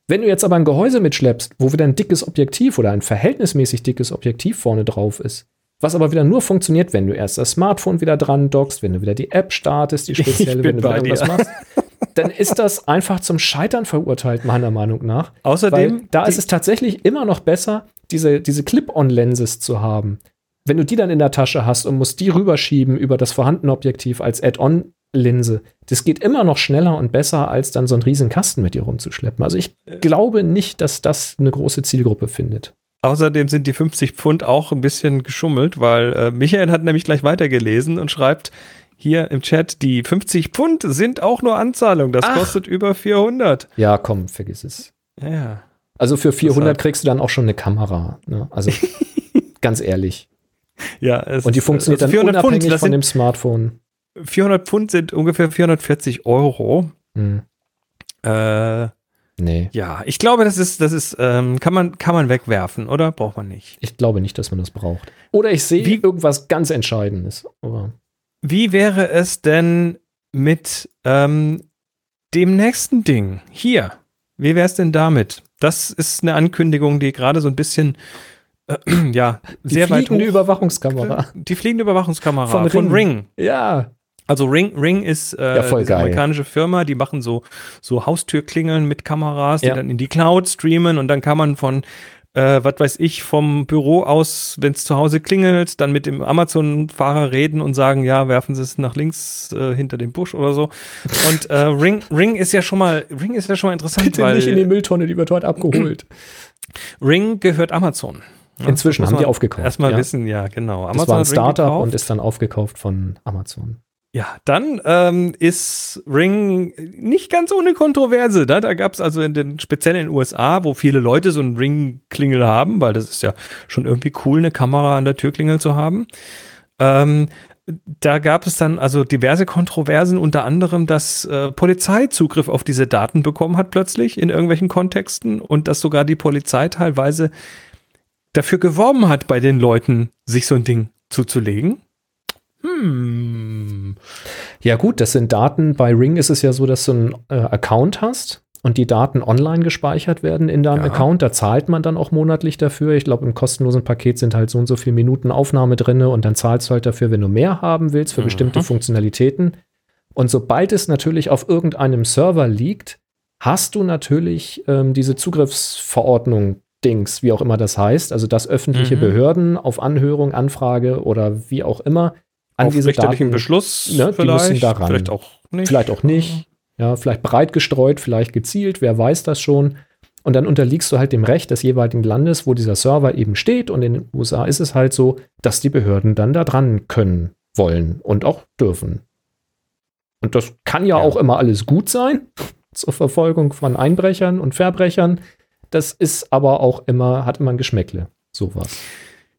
Wenn du jetzt aber ein Gehäuse mitschleppst, wo wieder ein dickes Objektiv oder ein verhältnismäßig dickes Objektiv vorne drauf ist, was aber wieder nur funktioniert, wenn du erst das Smartphone wieder dran dockst, wenn du wieder die App startest, die spezielle, wenn du wieder irgendwas machst, dann ist das einfach zum Scheitern verurteilt, meiner Meinung nach. Außerdem, da ist es tatsächlich immer noch besser, diese, diese Clip-on-Lenses zu haben. Wenn du die dann in der Tasche hast und musst die rüberschieben über das vorhandene Objektiv als Add-on-Linse, das geht immer noch schneller und besser, als dann so einen riesen Kasten mit dir rumzuschleppen. Also ich glaube nicht, dass das eine große Zielgruppe findet. Außerdem sind die 50 Pfund auch ein bisschen geschummelt, weil äh, Michael hat nämlich gleich weitergelesen und schreibt hier im Chat, die 50 Pfund sind auch nur Anzahlung. Das Ach. kostet über 400. Ja, komm, vergiss es. Ja. Also für 400 Deshalb. kriegst du dann auch schon eine Kamera. Ne? Also ganz ehrlich. ja es Und die funktioniert also dann 400 Pfund, unabhängig das von dem Smartphone. 400 Pfund sind ungefähr 440 Euro. Hm, Äh, nee. ja, ich glaube, das ist, das ist, ähm, kann man, kann man wegwerfen, oder? Braucht man nicht. Ich glaube nicht, dass man das braucht. Oder ich sehe Wie- irgendwas ganz Entscheidendes. Aber Wie wäre es denn mit ähm, dem nächsten Ding? Hier. Wie wäre es denn damit? Das ist eine Ankündigung, die gerade so ein bisschen, äh, ja, die sehr weit fliegende hoch. Überwachungskamera. Die fliegende Überwachungskamera Von von, Ring. Ring. Ja. Also Ring, Ring ist äh, Ja, geil. amerikanische Firma, die machen so, so Haustürklingeln mit Kameras, die Ja. dann in die Cloud streamen und dann kann man von, äh, was weiß ich, vom Büro aus, wenn es zu Hause klingelt, dann mit dem Amazon-Fahrer reden und sagen, ja, werfen Sie es nach links äh, hinter den Busch oder so. Und äh, Ring, Ring ist ja schon mal, Ring ist ja schon mal interessant, Bitte weil nicht in die Mülltonne, die wird heute abgeholt. Ring gehört Amazon. Ja, Inzwischen haben die aufgekauft, Erstmal ja. wissen, ja, genau. Das war ein Startup und ist dann aufgekauft von Amazon. Ja, dann ähm, ist Ring nicht ganz ohne Kontroverse. Da, da gab es also in den, speziell in den USA, wo viele Leute so einen Ring-Klingel haben, weil das ist ja schon irgendwie cool, eine Kamera an der Türklingel zu haben. Ähm, da gab es dann also diverse Kontroversen, unter anderem, dass äh, Polizei Zugriff auf diese Daten bekommen hat plötzlich in irgendwelchen Kontexten und dass sogar die Polizei teilweise dafür geworben hat, bei den Leuten sich so ein Ding zuzulegen. Hm. Ja, gut, das sind Daten. Bei Ring ist es ja so, dass du einen äh, Account hast und die Daten online gespeichert werden in deinem Ja. Account. Da zahlt man dann auch monatlich dafür. Ich glaube, im kostenlosen Paket sind halt so und so viele Minuten Aufnahme drin und dann zahlst du halt dafür, wenn du mehr haben willst für Mhm. bestimmte Funktionalitäten. Und sobald es natürlich auf irgendeinem Server liegt, hast du natürlich ähm, diese Zugriffsverordnung. Dings, wie auch immer das heißt, also dass öffentliche Mhm. Behörden auf Anhörung, Anfrage oder wie auch immer an auf diese richterlichen Daten Beschluss ne, die vielleicht, müssen daran. vielleicht auch nicht. Vielleicht auch nicht. Ja, vielleicht breit gestreut, vielleicht gezielt, wer weiß das schon. Und dann unterliegst du halt dem Recht des jeweiligen Landes, wo dieser Server eben steht. Und in den USA ist es halt so, dass die Behörden dann da dran können, wollen und auch dürfen. Und das kann ja, Ja. auch immer alles gut sein zur Verfolgung von Einbrechern und Verbrechern. Das ist aber auch immer, hat immer ein Geschmäckle, sowas.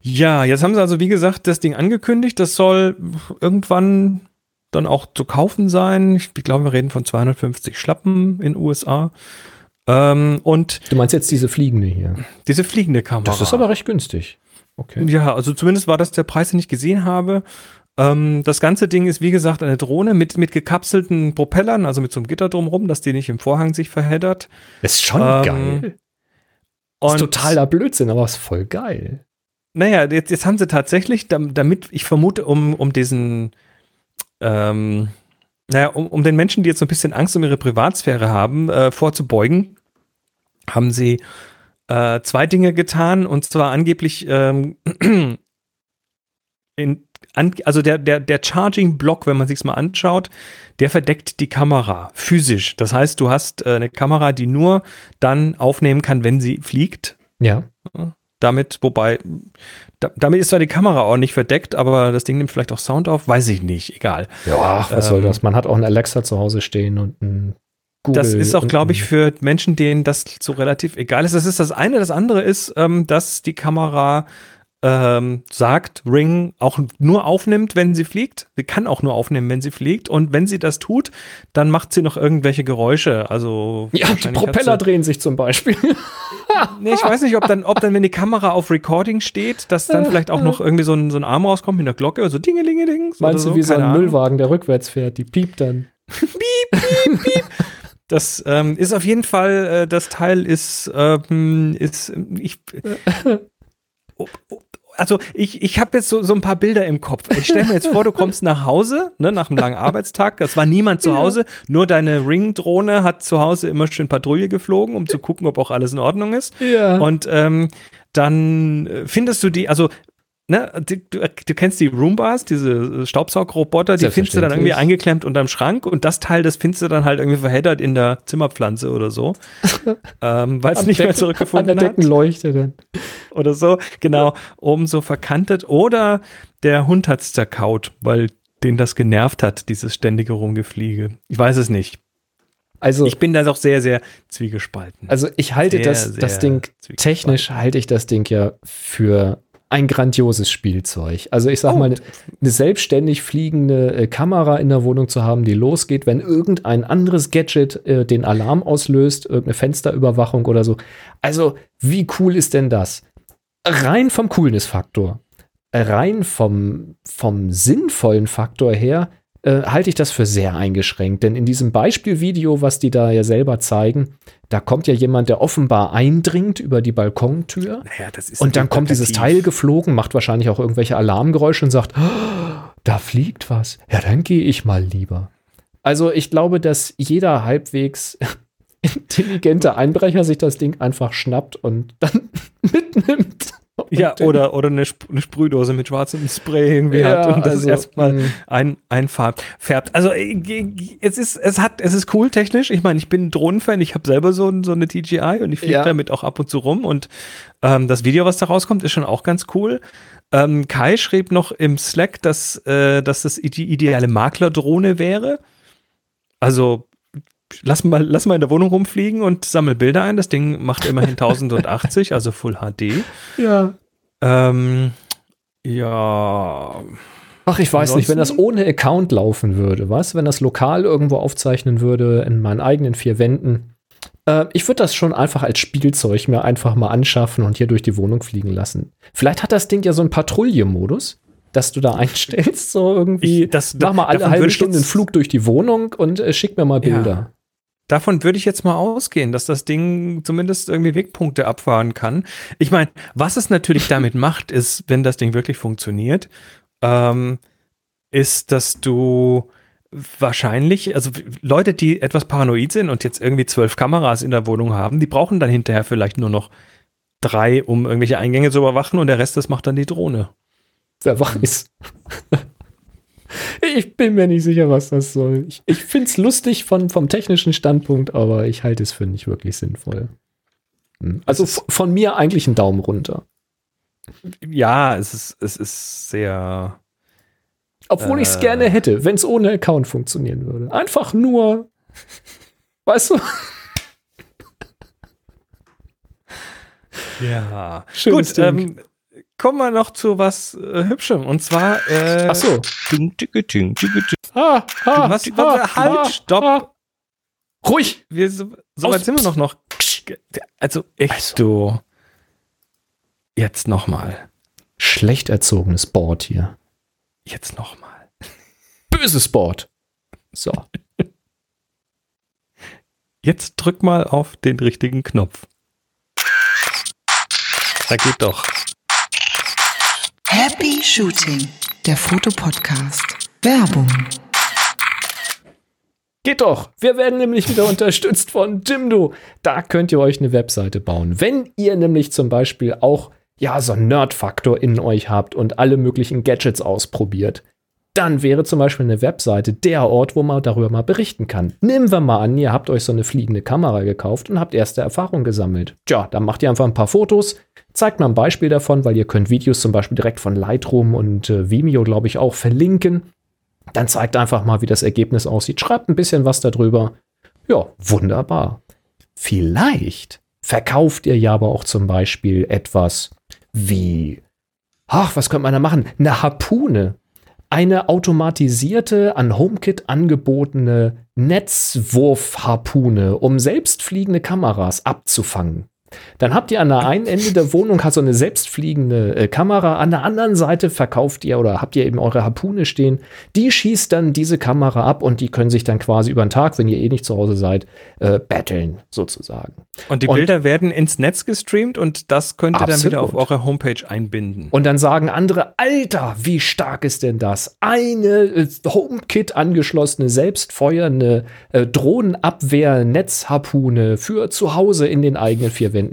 Ja, jetzt haben sie also, wie gesagt, das Ding angekündigt. Das soll irgendwann dann auch zu kaufen sein. Ich glaube, wir reden von 250 Schlappen in USA. Ähm, und Du meinst jetzt diese fliegende hier. diese fliegende Kamera. Das ist aber recht günstig. Okay. Ja, also zumindest war das der Preis, den ich gesehen habe. Ähm, das ganze Ding ist, wie gesagt, eine Drohne mit, mit gekapselten Propellern, also mit so einem Gitter drumherum, dass die nicht im Vorhang sich verheddert. Ist schon Ähm, geil. Ist totaler Blödsinn, aber ist voll geil. Naja, jetzt, jetzt haben sie tatsächlich, dam- damit, ich vermute, um, um diesen, ähm, naja, um, um den Menschen, die jetzt so ein bisschen Angst um ihre Privatsphäre haben, äh, vorzubeugen, haben sie äh, zwei Dinge getan und zwar angeblich ähm, in, an, also der, der, der Charging-Block, wenn man sich's mal anschaut, der verdeckt die Kamera physisch. Das heißt, du hast äh, eine Kamera, die nur dann aufnehmen kann, wenn sie fliegt Ja. Damit, wobei, da, damit ist zwar die Kamera auch nicht verdeckt, aber das Ding nimmt vielleicht auch Sound auf, weiß ich nicht, egal. Ja, ach, was Ähm, soll das? Man hat auch einen Alexa zu Hause stehen und ein Google. das ist auch, glaube ich, für Menschen, denen das so relativ egal ist. Das ist das eine. Das andere ist, ähm, dass die Kamera ähm, sagt, Ring auch nur aufnimmt, wenn sie fliegt. Sie kann auch nur aufnehmen, wenn sie fliegt. Und wenn sie das tut, dann macht sie noch irgendwelche Geräusche. Also Ja, die Propeller drehen sich zum Beispiel. Nee, ich weiß nicht, ob dann, ob dann, wenn die Kamera auf Recording steht, dass dann vielleicht auch noch irgendwie so ein, so ein Arm rauskommt mit einer Glocke, so Dingelingeling. Meinst du, wie so ein keine Ahnung. Müllwagen, der rückwärts fährt? Die piept dann. Das ähm, ist auf jeden Fall, äh, das Teil ist, ähm, ist, ich, also ich, ich habe jetzt so, so ein paar Bilder im Kopf. Ich stelle mir jetzt vor, du kommst nach Hause, ne, nach einem langen Arbeitstag. Es war niemand zu Hause, nur deine Ring-Drohne hat zu Hause immer schön Patrouille geflogen, um zu gucken, ob auch alles in Ordnung ist. Ja. Und ähm, dann äh, findest du die, also Ne, die, du, du kennst die Roombas, diese Staubsaugroboter, die findest du dann irgendwie eingeklemmt unterm Schrank und das Teil, das findest du dann halt irgendwie verheddert in der Zimmerpflanze oder so, ähm, weil es nicht mehr Decken- zurückgefunden An der hat Deckenleuchte dann. oder so, genau, oben so verkantet. Oder der Hund hat's zerkaut, weil den das genervt hat, dieses ständige Rumgefliege. Ich weiß es nicht. Also, Ich bin da doch sehr, sehr zwiegespalten. also ich halte Sehr, das, das Ding, technisch halte ich das Ding ja für ein grandioses Spielzeug. Also ich sag Oh. mal, eine, selbstständig fliegende äh, Kamera in der Wohnung zu haben, die losgeht, wenn irgendein anderes Gadget äh, den Alarm auslöst, irgendeine Fensterüberwachung oder so. Also, wie cool ist denn das? Rein vom Coolness-Faktor, äh, rein vom, vom sinnvollen Faktor her, äh, halte ich das für sehr eingeschränkt. Denn in diesem Beispielvideo, was die da ja selber zeigen, da kommt ja jemand, der offenbar eindringt über die Balkontür. naja, das ist Und dann kommt dieses Teil geflogen, macht wahrscheinlich auch irgendwelche Alarmgeräusche und sagt, "Oh, da fliegt was. Ja, dann gehe ich mal lieber. Also ich glaube, dass jeder halbwegs intelligente Einbrecher sich das Ding einfach schnappt und dann mitnimmt. Ja, oder, oder eine, Sp eine Sprühdose mit schwarzem Spray irgendwie Ja, hat und das also, erstmal mh. ein, einfarbt. Färbt. Also äh, es ist, es hat, es ist cool technisch. Ich meine, ich bin ein Drohnenfan, ich habe selber so, ein- so eine DJI und ich fliege Ja. damit auch ab und zu rum und ähm, das Video, was da rauskommt, ist schon auch ganz cool. Ähm, Kai schrieb noch im Slack, dass, äh, dass das die ideale Maklerdrohne wäre. Also lass mal, lass mal in der Wohnung rumfliegen und sammel Bilder ein. Das Ding macht immerhin 1080, also Full HD. Ja. Ähm, ja. Ach, ich weiß nicht, wenn das ohne Account laufen würde, was? Wenn das lokal irgendwo aufzeichnen würde, in meinen eigenen vier Wänden. Äh, ich würde das schon einfach als Spielzeug mir einfach mal anschaffen und hier durch die Wohnung fliegen lassen. Vielleicht hat das Ding ja so einen Patrouillemodus, dass du da einstellst, so irgendwie. Ich- das- mach mal alle halbe Stunde einen Flug durch die Wohnung und äh, schick mir mal Ja. Davon würde ich jetzt mal ausgehen, dass das Ding zumindest irgendwie Wegpunkte abfahren kann. Ich meine, was es natürlich damit macht, ist, wenn das Ding wirklich funktioniert, ähm, ist, dass du wahrscheinlich, also Leute, die etwas paranoid sind und jetzt irgendwie zwölf Kameras in der Wohnung haben, die brauchen dann hinterher vielleicht nur noch drei, um irgendwelche Eingänge zu überwachen und der Rest, das macht dann die Drohne. Wer weiß. ich bin mir nicht sicher, was das soll. Ich, ich finde es lustig von, vom technischen Standpunkt, aber ich halte es für nicht wirklich sinnvoll. Hm. Also von mir eigentlich ein Daumen runter. Ja, es ist, es ist sehr, Obwohl ich es Äh. gerne hätte, wenn es ohne Account funktionieren würde. Einfach nur, weißt du, ja. Schönes Gut, ähm, kommen wir noch zu was äh, Hübschem. Und zwar. Äh, ach so. Ding. Ah, ah, Was- ah, was- halt, ah, stopp. ah. Ruhig. Wir, so so weit sind wir noch noch. Also echt Also. du. Jetzt noch mal. Schlecht erzogenes Board hier. Jetzt noch mal. Böses Board. So. Jetzt drück mal auf den richtigen Knopf. Da geht doch. Happy Shooting, der Fotopodcast. Werbung. Geht doch. Wir werden nämlich wieder unterstützt von Jimdo. Da könnt ihr euch eine Webseite bauen. Wenn ihr nämlich zum Beispiel auch ja so einen Nerd-Faktor in euch habt und alle möglichen Gadgets ausprobiert, dann wäre zum Beispiel eine Webseite der Ort, wo man darüber mal berichten kann. Nehmen wir mal an, ihr habt euch so eine fliegende Kamera gekauft und habt erste Erfahrungen gesammelt. Tja, dann macht ihr einfach ein paar Fotos, zeigt mal ein Beispiel davon, weil ihr könnt Videos zum Beispiel direkt von Lightroom und äh, Vimeo, glaube ich, auch verlinken. Dann zeigt einfach mal, wie das Ergebnis aussieht. Schreibt ein bisschen was darüber. Ja, wunderbar. Vielleicht verkauft ihr ja aber auch zum Beispiel etwas wie ach, was könnte man da machen? Eine Harpune. Eine automatisierte, an HomeKit angebotene Netzwurfharpune, um selbstfliegende Kameras abzufangen. Dann habt ihr an der einen Ende der Wohnung hat so eine selbstfliegende äh, Kamera, an der anderen Seite verkauft ihr oder habt ihr eben eure Harpune stehen. Die schießt dann diese Kamera ab und die können sich dann quasi über den Tag, wenn ihr eh nicht zu Hause seid, äh, battlen sozusagen. Und die Und- Bilder werden ins Netz gestreamt und das könnt ihr dann wieder auf Absolut. eure Homepage einbinden. Und dann sagen andere, Alter, wie stark ist denn das? Eine äh, HomeKit angeschlossene, selbstfeuernde äh, Drohnenabwehr-Netzharpune für zu Hause in den eigenen vier Wänden.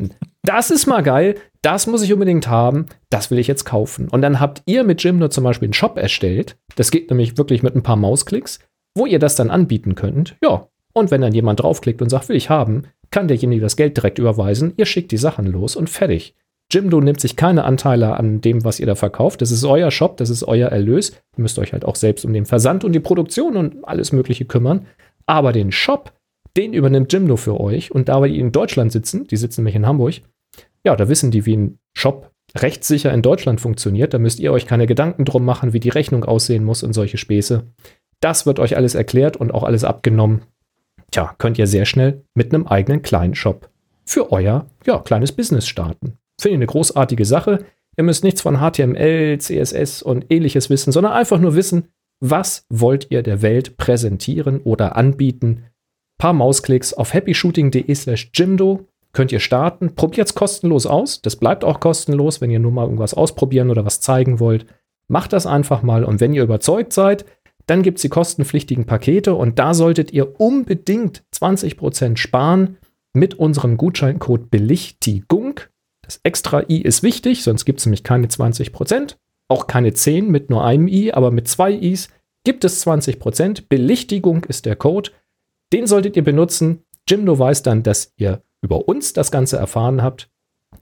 Das ist mal geil. Das muss ich unbedingt haben. Das will ich jetzt kaufen. Und dann habt ihr mit Jimdo zum Beispiel einen Shop erstellt. Das geht nämlich wirklich mit ein paar Mausklicks, wo ihr das dann anbieten könnt. Ja. Und wenn dann jemand draufklickt und sagt, will ich haben, kann derjenige das Geld direkt überweisen. Ihr schickt die Sachen los und fertig. Jimdo nimmt sich keine Anteile an dem, was ihr da verkauft. Das ist euer Shop, das ist euer Erlös. Ihr müsst euch halt auch selbst um den Versand und die Produktion und alles Mögliche kümmern. Aber den Shop, den übernimmt Jimdo für euch. Und da wir die in Deutschland sitzen, die sitzen nämlich in Hamburg, ja, da wissen die, wie ein Shop rechtssicher in Deutschland funktioniert. Da müsst ihr euch keine Gedanken drum machen, wie die Rechnung aussehen muss und solche Späße. Das wird euch alles erklärt und auch alles abgenommen. Tja, könnt ihr sehr schnell mit einem eigenen kleinen Shop für euer ja, kleines Business starten. Finde ich eine großartige Sache. Ihr müsst nichts von HTML, CSS und ähnliches wissen, sondern einfach nur wissen, was wollt ihr der Welt präsentieren oder anbieten. Paar Mausklicks auf happyshooting.de slash Jimdo könnt ihr starten. Probiert es kostenlos aus. Das bleibt auch kostenlos, wenn ihr nur mal irgendwas ausprobieren oder was zeigen wollt. Macht das einfach mal und wenn ihr überzeugt seid, dann gibt es die kostenpflichtigen Pakete und da solltet ihr unbedingt 20% sparen mit unserem Gutscheincode Belichtigung. Das extra i ist wichtig, sonst gibt es nämlich keine 20%. Auch keine 10 mit nur einem i, aber mit zwei i's gibt es 20%. Belichtigung ist der Code. Den solltet ihr benutzen. Jimdo weiß dann, dass ihr über uns das Ganze erfahren habt.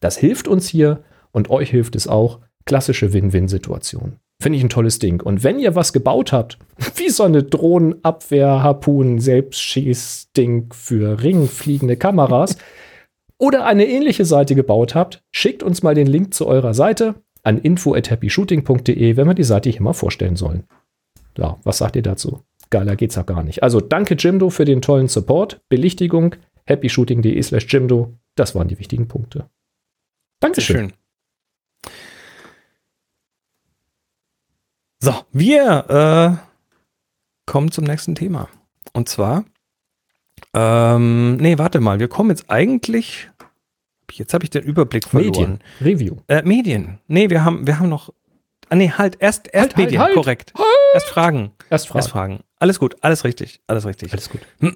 Das hilft uns hier und euch hilft es auch. Klassische Win-Win-Situation. Finde ich ein tolles Ding. Und wenn ihr was gebaut habt, wie so eine Drohnenabwehr, Harpunen, Selbstschießding für ringfliegende Kameras oder eine ähnliche Seite gebaut habt, schickt uns mal den Link zu eurer Seite an info@happyshooting.de, wenn wir die Seite hier mal vorstellen sollen. Ja, was sagt ihr dazu? Geiler geht's ja gar nicht. Also danke Jimdo für den tollen Support, Belichtigung, happyshooting.de slash Jimdo. Das waren die wichtigen Punkte. Dankeschön. Schön. So, wir äh, kommen zum nächsten Thema. Und zwar, ähm, nee, warte mal, wir kommen jetzt eigentlich, jetzt habe ich den Überblick verloren. Medien. Review. Äh, Medien. Nee, wir haben, wir haben noch, ah, nee, halt, erst, erst Halt, halt, Medien, halt. korrekt. Erst Fragen. Erst Fragen. Erst Fragen. Alles gut, alles richtig, alles richtig. Alles gut.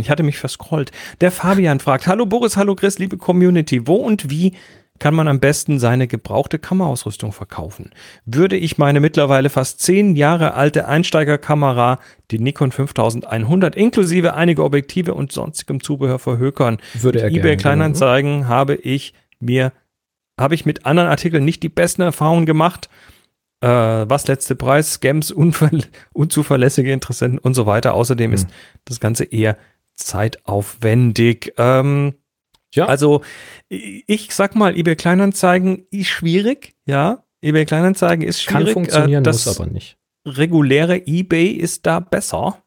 Ich hatte mich verscrollt. Der Fabian fragt, hallo Boris, hallo Chris, liebe Community, wo und wie kann man am besten seine gebrauchte Kameraausrüstung verkaufen? Würde ich meine mittlerweile fast zehn Jahre alte Einsteigerkamera, die Nikon 5100, inklusive einige Objektive und sonstigem Zubehör verhökern, Würde er eBay Kleinanzeigen habe ich mir, habe ich mit anderen Artikeln nicht die besten Erfahrungen gemacht. Äh, was letzte Preis, Scams, unzuverlässige Interessenten und so weiter. Außerdem Hm. ist das Ganze eher zeitaufwendig. Ähm, Ja. Also ich sag mal, eBay Kleinanzeigen ist schwierig, ja. eBay Kleinanzeigen ist Kann schwierig. funktionieren, äh, das muss aber nicht. reguläre eBay ist da besser,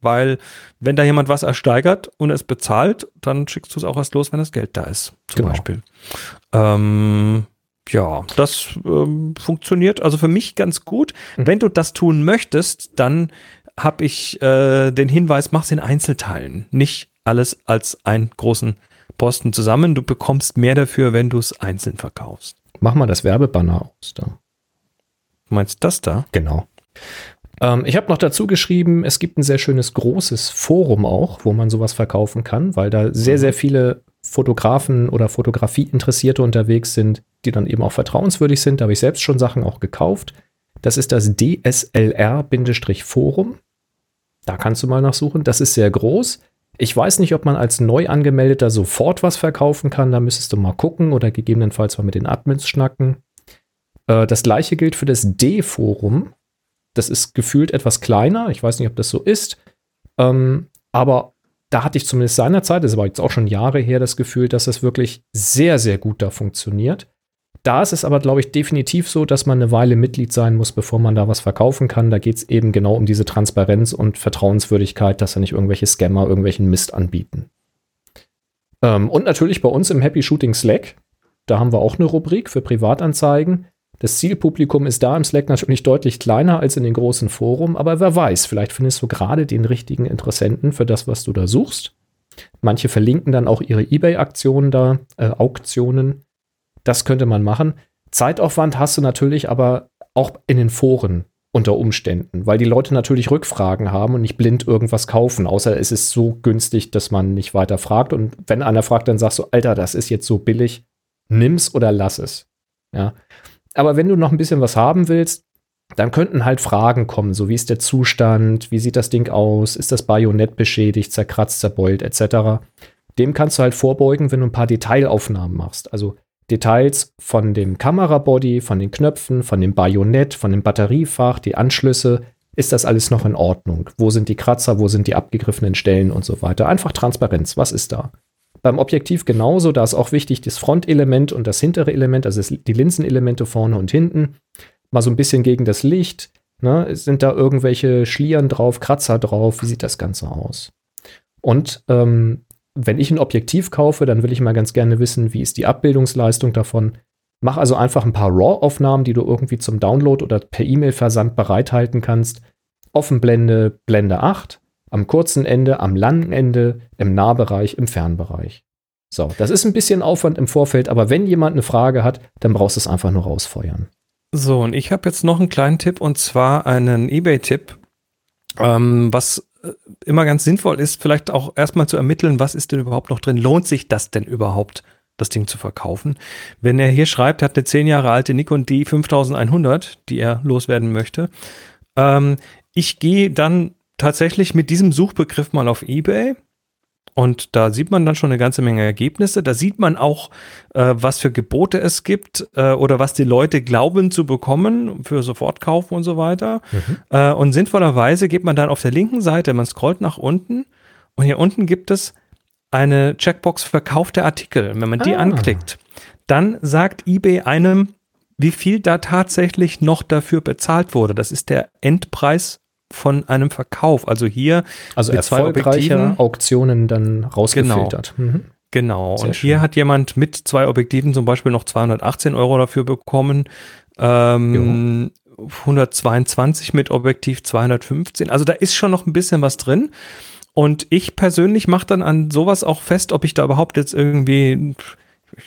weil wenn da jemand was ersteigert und es bezahlt, dann schickst du es auch erst los, wenn das Geld da ist, zum Genau. Beispiel. Ähm, ja, das ähm, funktioniert also für mich ganz gut. Mhm. Wenn du das tun möchtest, dann habe ich äh, den Hinweis, mach's in Einzelteilen, nicht alles als einen großen Posten zusammen. Du bekommst mehr dafür, wenn du es einzeln verkaufst. Mach mal das Werbebanner aus da. Du meinst das da? Genau. Ähm, ich habe noch dazu geschrieben, es gibt ein sehr schönes großes Forum auch, wo man sowas verkaufen kann, weil da sehr, sehr viele Fotografen oder Fotografie-Interessierte unterwegs sind, die dann eben auch vertrauenswürdig sind. Da habe ich selbst schon Sachen auch gekauft. Das ist das DSLR-Forum. Da kannst du mal nachsuchen. Das ist sehr groß. Ich weiß nicht, ob man als neu angemeldeter sofort was verkaufen kann. Da müsstest du mal gucken oder gegebenenfalls mal mit den Admins schnacken. Äh, das gleiche gilt für das D-Forum. Das ist gefühlt etwas kleiner. Ich weiß nicht, ob das so ist. Ähm, aber da hatte ich zumindest seinerzeit, das war jetzt auch schon Jahre her, das Gefühl, dass das wirklich sehr, sehr gut da funktioniert. Da ist es aber, glaube ich, definitiv so, dass man eine Weile Mitglied sein muss, bevor man da was verkaufen kann. Da geht es eben genau um diese Transparenz und Vertrauenswürdigkeit, dass da nicht irgendwelche Scammer irgendwelchen Mist anbieten. Ähm, und natürlich bei uns im Happy Shooting Slack, da haben wir auch eine Rubrik für Privatanzeigen. Das Zielpublikum ist da im Slack natürlich deutlich kleiner als in den großen Forum, aber wer weiß, vielleicht findest du gerade den richtigen Interessenten für das, was du da suchst. Manche verlinken dann auch ihre eBay-Aktionen da, äh, Auktionen. Das könnte man machen. Zeitaufwand hast du natürlich aber auch in den Foren unter Umständen, weil die Leute natürlich Rückfragen haben und nicht blind irgendwas kaufen, außer es ist so günstig, dass man nicht weiter fragt. Und wenn einer fragt, dann sagst du, Alter, das ist jetzt so billig, nimm's oder lass es. Ja. Aber wenn du noch ein bisschen was haben willst, dann könnten halt Fragen kommen, so wie ist der Zustand, wie sieht das Ding aus, ist das Bajonett beschädigt, zerkratzt, zerbeult, etc. Dem kannst du halt vorbeugen, wenn du ein paar Detailaufnahmen machst. Also Details von dem Kamerabody, von den Knöpfen, von dem Bajonett, von dem Batteriefach, die Anschlüsse. Ist das alles noch in Ordnung? Wo sind die Kratzer, wo sind die abgegriffenen Stellen und so weiter? Einfach Transparenz, was ist da? Beim Objektiv genauso, da ist auch wichtig das Frontelement und das hintere Element, also die Linsenelemente vorne und hinten. Mal so ein bisschen gegen das Licht. Ne? Sind da irgendwelche Schlieren drauf, Kratzer drauf? Wie sieht das Ganze aus? Und ähm, wenn ich ein Objektiv kaufe, dann will ich mal ganz gerne wissen, wie ist die Abbildungsleistung davon. Mach also einfach ein paar RAW-Aufnahmen, die du irgendwie zum Download oder per E-Mail-Versand bereithalten kannst. Offenblende, Blende 8, am kurzen Ende, am langen Ende, im Nahbereich, im Fernbereich. So, das ist ein bisschen Aufwand im Vorfeld, aber wenn jemand eine Frage hat, dann brauchst du es einfach nur rausfeuern. So, und ich habe jetzt noch einen kleinen Tipp und zwar einen eBay-Tipp, ähm, was äh, immer ganz sinnvoll ist, vielleicht auch erstmal zu ermitteln, was ist denn überhaupt noch drin? Lohnt sich das denn überhaupt, das Ding zu verkaufen? Wenn er hier schreibt, er hat eine zehn Jahre alte Nikon D 5100, die er loswerden möchte. Ähm, ich gehe dann tatsächlich mit diesem Suchbegriff mal auf eBay und da sieht man dann schon eine ganze Menge Ergebnisse. Da sieht man auch, äh, was für Gebote es gibt äh, oder was die Leute glauben zu bekommen für Sofortkaufen und so weiter. Mhm. Äh, und sinnvollerweise geht man dann auf der linken Seite, man scrollt nach unten und hier unten gibt es eine Checkbox verkaufte Artikel. Wenn man die ah. anklickt, dann sagt eBay einem, wie viel da tatsächlich noch dafür bezahlt wurde. Das ist der Endpreis von einem Verkauf. Also hier also erfolgreiche Auktionen dann rausgefiltert. Genau. Mhm. Genau. Sehr und schön. hier hat jemand mit zwei Objektiven zum Beispiel noch 218 Euro dafür bekommen. Ähm, 122 mit Objektiv 215. Also da ist schon noch ein bisschen was drin. Und ich persönlich mache dann an sowas auch fest, ob ich da überhaupt jetzt irgendwie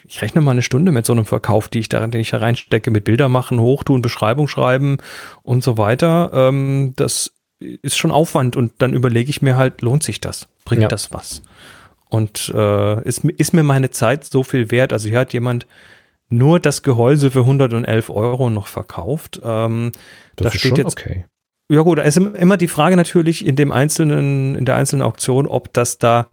ich rechne mal eine Stunde mit so einem Verkauf, die ich da, den ich da reinstecke, mit Bilder machen, hochtun, Beschreibung schreiben und so weiter. Ähm, das ist schon Aufwand und dann überlege ich mir halt, lohnt sich das? Bringt ja. das was? Und äh, ist, ist mir meine Zeit so viel wert? Also hier hat jemand nur das Gehäuse für 111 Euro noch verkauft. Ähm, das da steht jetzt, okay. Ja gut, da ist immer die Frage natürlich in dem einzelnen, in der einzelnen Auktion, ob das da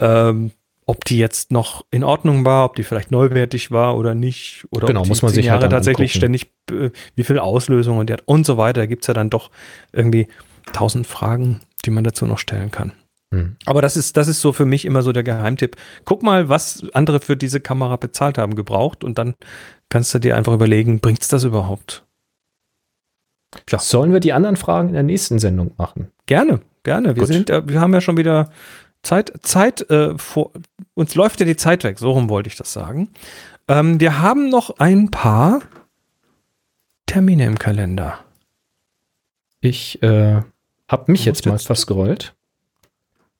ähm, ob die jetzt noch in Ordnung war, ob die vielleicht neuwertig war oder nicht. Oder genau, ob muss man sich Jahre halt tatsächlich angucken. ständig, äh, wie viel Auslösungen die hat und so weiter. Da gibt es ja dann doch irgendwie tausend Fragen, die man dazu noch stellen kann. Hm. Aber das ist, das ist so für mich immer so der Geheimtipp. Guck mal, was andere für diese Kamera bezahlt haben, gebraucht und dann kannst du dir einfach überlegen, bringt es das überhaupt? Klar. Sollen wir die anderen Fragen in der nächsten Sendung machen? Gerne, gerne. Wir, sind, wir haben ja schon wieder Zeit, Zeit, äh, vor, uns läuft ja die Zeit weg, so rum wollte ich das sagen. Ähm, wir haben noch ein paar Termine im Kalender. Ich äh, habe mich jetzt mal verscrollt.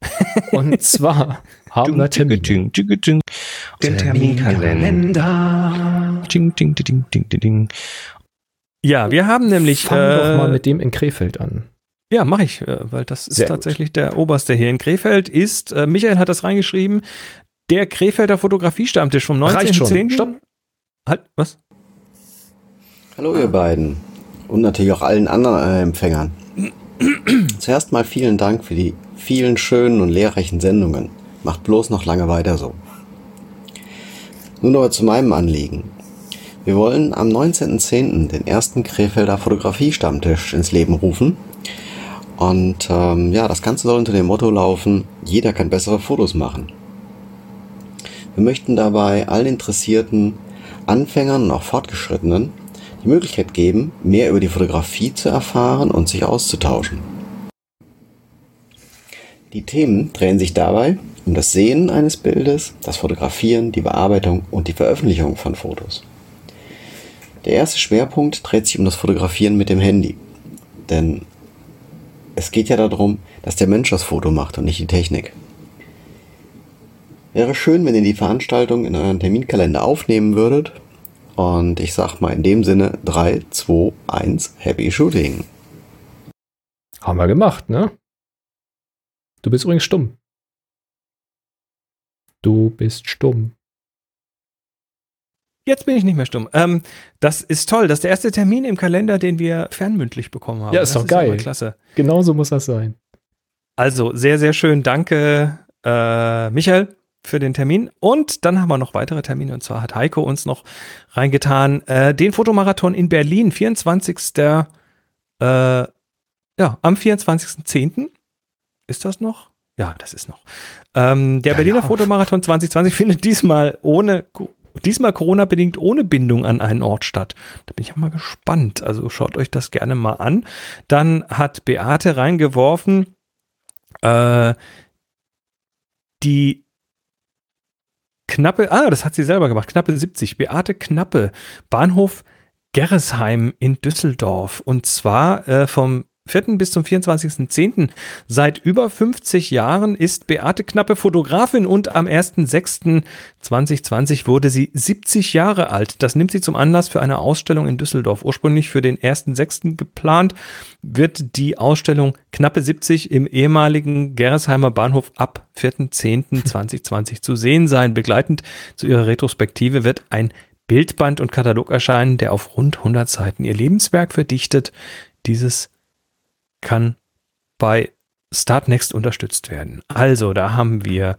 Und zwar haben wir Termine. Den Terminkalender. Ja, wir haben nämlich. Fang äh, doch mal mit dem in Krefeld an. Ja, mache ich, äh, weil das ist Sehr tatsächlich gut. der oberste hier in Krefeld. Ist, äh, Michael hat das reingeschrieben, der Krefelder Fotografiestammtisch vom 19.10. Stopp. Halt, was? Hallo ihr beiden und natürlich auch allen anderen äh, Empfängern. Zuerst mal vielen Dank für die vielen schönen und lehrreichen Sendungen. Macht bloß noch lange weiter so. Nun aber zu meinem Anliegen. Wir wollen am 19.10. den ersten Krefelder Fotografiestammtisch ins Leben rufen und ähm, ja, das Ganze soll unter dem Motto laufen, jeder kann bessere Fotos machen. Wir möchten dabei allen Interessierten Anfängern und auch Fortgeschrittenen die Möglichkeit geben, mehr über die Fotografie zu erfahren und sich auszutauschen. Die Themen drehen sich dabei um das Sehen eines Bildes, das Fotografieren, die Bearbeitung und die Veröffentlichung von Fotos. Der erste Schwerpunkt dreht sich um das Fotografieren mit dem Handy. Denn es geht ja darum, dass der Mensch das Foto macht und nicht die Technik. Wäre schön, wenn ihr die Veranstaltung in euren Terminkalender aufnehmen würdet. Und ich sag mal in dem Sinne 3, 2, 1, Happy Shooting. Haben wir gemacht, ne? Du bist übrigens stumm. Du bist stumm. Jetzt bin ich nicht mehr stumm. Ähm, das ist toll. Das ist der erste Termin im Kalender, den wir fernmündlich bekommen haben. Ja, ist das doch geil. Ist klasse. Genauso muss das sein. Also sehr, sehr schön. Danke, äh, Michael, für den Termin. Und dann haben wir noch weitere Termine. Und zwar hat Heiko uns noch reingetan, äh, den Fotomarathon in Berlin, 24. Äh, ja, am 24.10. Ist das noch? Ja, das ist noch. Ähm, der Ja, Berliner ja. Fotomarathon 2020 findet diesmal ohne, diesmal Corona-bedingt ohne Bindung an einen Ort statt. Da bin ich auch mal gespannt. Also schaut euch das gerne mal an. Dann hat Beate reingeworfen, äh, die knappe, ah, das hat sie selber gemacht, knappe 70, Beate Knappe, Bahnhof Gerresheim in Düsseldorf. Und zwar äh, vom 4. bis zum 24.10. Seit über 50 Jahren ist Beate Knappe Fotografin und am 1.6.2020 wurde sie 70 Jahre alt. Das nimmt sie zum Anlass für eine Ausstellung in Düsseldorf. Ursprünglich für den 1.6. geplant wird die Ausstellung Knappe 70 im ehemaligen Gerresheimer Bahnhof ab 4.10.2020 zu sehen sein. Begleitend zu ihrer Retrospektive wird ein Bildband und Katalog erscheinen, der auf rund 100 Seiten ihr Lebenswerk verdichtet. Dieses kann bei Startnext unterstützt werden. Also, da haben wir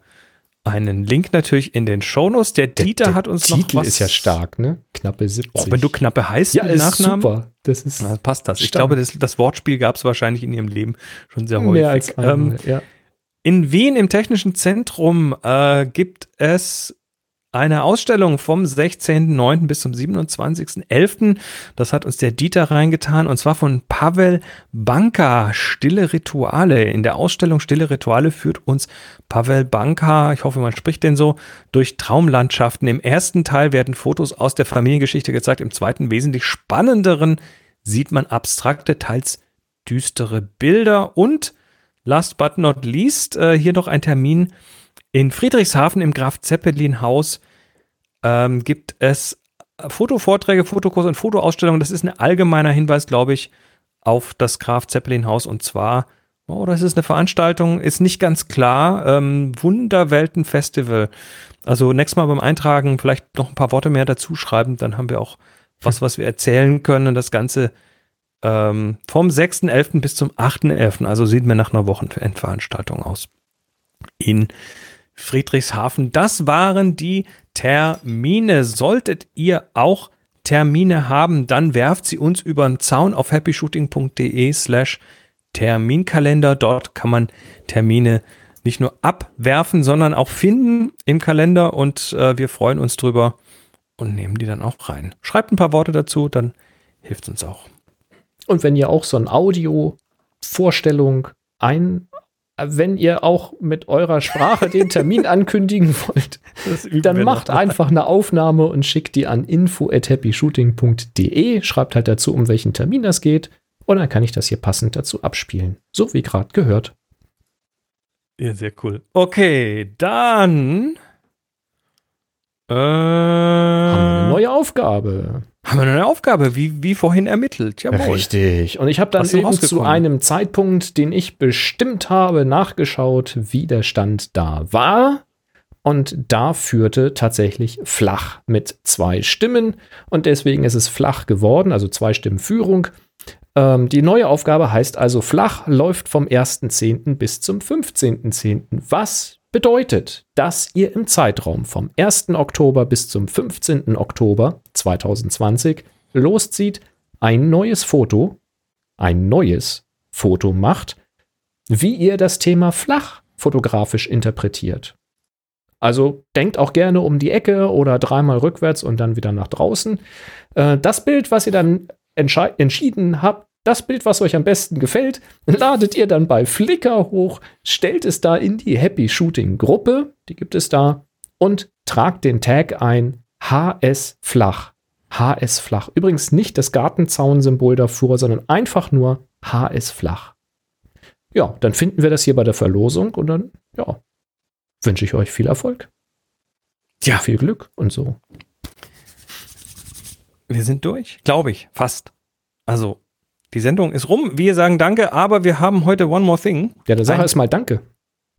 einen Link natürlich in den Shownotes. Der Dieter hat uns noch Titel was. ist ja stark, ne? Knappe 70. Auch wenn du Knappe heißt ja, ist Nachnamen. super. Das ist Na, passt das. Ich Stark. glaube, das, das Wortspiel gab es wahrscheinlich in ihrem Leben schon sehr häufig. mehr als ähm, einmal, ja. in Wien im Technischen Zentrum äh, gibt es eine Ausstellung vom 16.09. bis zum 27.11. Das hat uns der Dieter reingetan und zwar von Pavel Banka, Stille Rituale. In der Ausstellung Stille Rituale führt uns Pavel Banka, ich hoffe, man spricht den so, durch Traumlandschaften. Im ersten Teil werden Fotos aus der Familiengeschichte gezeigt, im zweiten wesentlich spannenderen sieht man abstrakte, teils düstere Bilder und last but not least äh, hier noch ein Termin in Friedrichshafen im Graf Zeppelin Haus ähm, gibt es Fotovorträge, Fotokurse und Fotoausstellungen. Das ist ein allgemeiner Hinweis, glaube ich, auf das Graf Zeppelin Haus und zwar, oh, das ist eine Veranstaltung, ist nicht ganz klar, ähm, Wunderwelten Festival. Also nächstes Mal beim Eintragen vielleicht noch ein paar Worte mehr dazu schreiben, dann haben wir auch was, was wir erzählen können. Das Ganze ähm, vom 6.11. bis zum 8.11. Also sieht mir nach einer Wochenendveranstaltung aus. In Friedrichshafen. Das waren die Termine. Solltet ihr auch Termine haben, dann werft sie uns über den Zaun auf happyshooting.de slash Terminkalender. Dort kann man Termine nicht nur abwerfen, sondern auch finden im Kalender und äh, wir freuen uns drüber und nehmen die dann auch rein. Schreibt ein paar Worte dazu, dann hilft uns auch. Und wenn ihr auch so ein Audio-Vorstellung ein, wenn ihr auch mit eurer Sprache den Termin ankündigen wollt, dann macht einfach eine Aufnahme und schickt die an info@happyshooting.de. Schreibt halt dazu, um welchen Termin das geht. Und dann kann ich das hier passend dazu abspielen. So wie gerade gehört. Ja, sehr cool. Okay, dann äh, Haben wir eine neue Aufgabe. Haben wir eine Aufgabe, wie, wie vorhin ermittelt. Jawohl. Richtig. Und ich habe dann Was eben zu einem Zeitpunkt, den ich bestimmt habe, nachgeschaut, wie der Stand da war. Und da führte tatsächlich flach mit zwei Stimmen. Und deswegen ist es flach geworden, also zwei Stimmen Führung. Ähm, die neue Aufgabe heißt also flach, läuft vom 1.10. bis zum 15.10. Was bedeutet, dass ihr im Zeitraum vom 1. Oktober bis zum 15. Oktober 2020 loszieht, ein neues Foto, ein neues Foto macht, wie ihr das Thema flach fotografisch interpretiert. Also denkt auch gerne um die Ecke oder dreimal rückwärts und dann wieder nach draußen. Äh, das Bild, was ihr dann entschieden habt, das Bild, was euch am besten gefällt, ladet ihr dann bei Flickr hoch, stellt es da in die Happy Shooting Gruppe, die gibt es da, und tragt den Tag ein HS Flach. HS Flach. Übrigens nicht das Gartenzaun-Symbol davor, sondern einfach nur HS Flach. Ja, dann finden wir das hier bei der Verlosung und dann, ja, wünsche ich euch viel Erfolg. Ja. Viel Glück und so. Wir sind durch, glaube ich, fast. Also, die Sendung ist rum. Wir sagen Danke, aber wir haben heute One More Thing. Ja, der Sache ist mal Danke.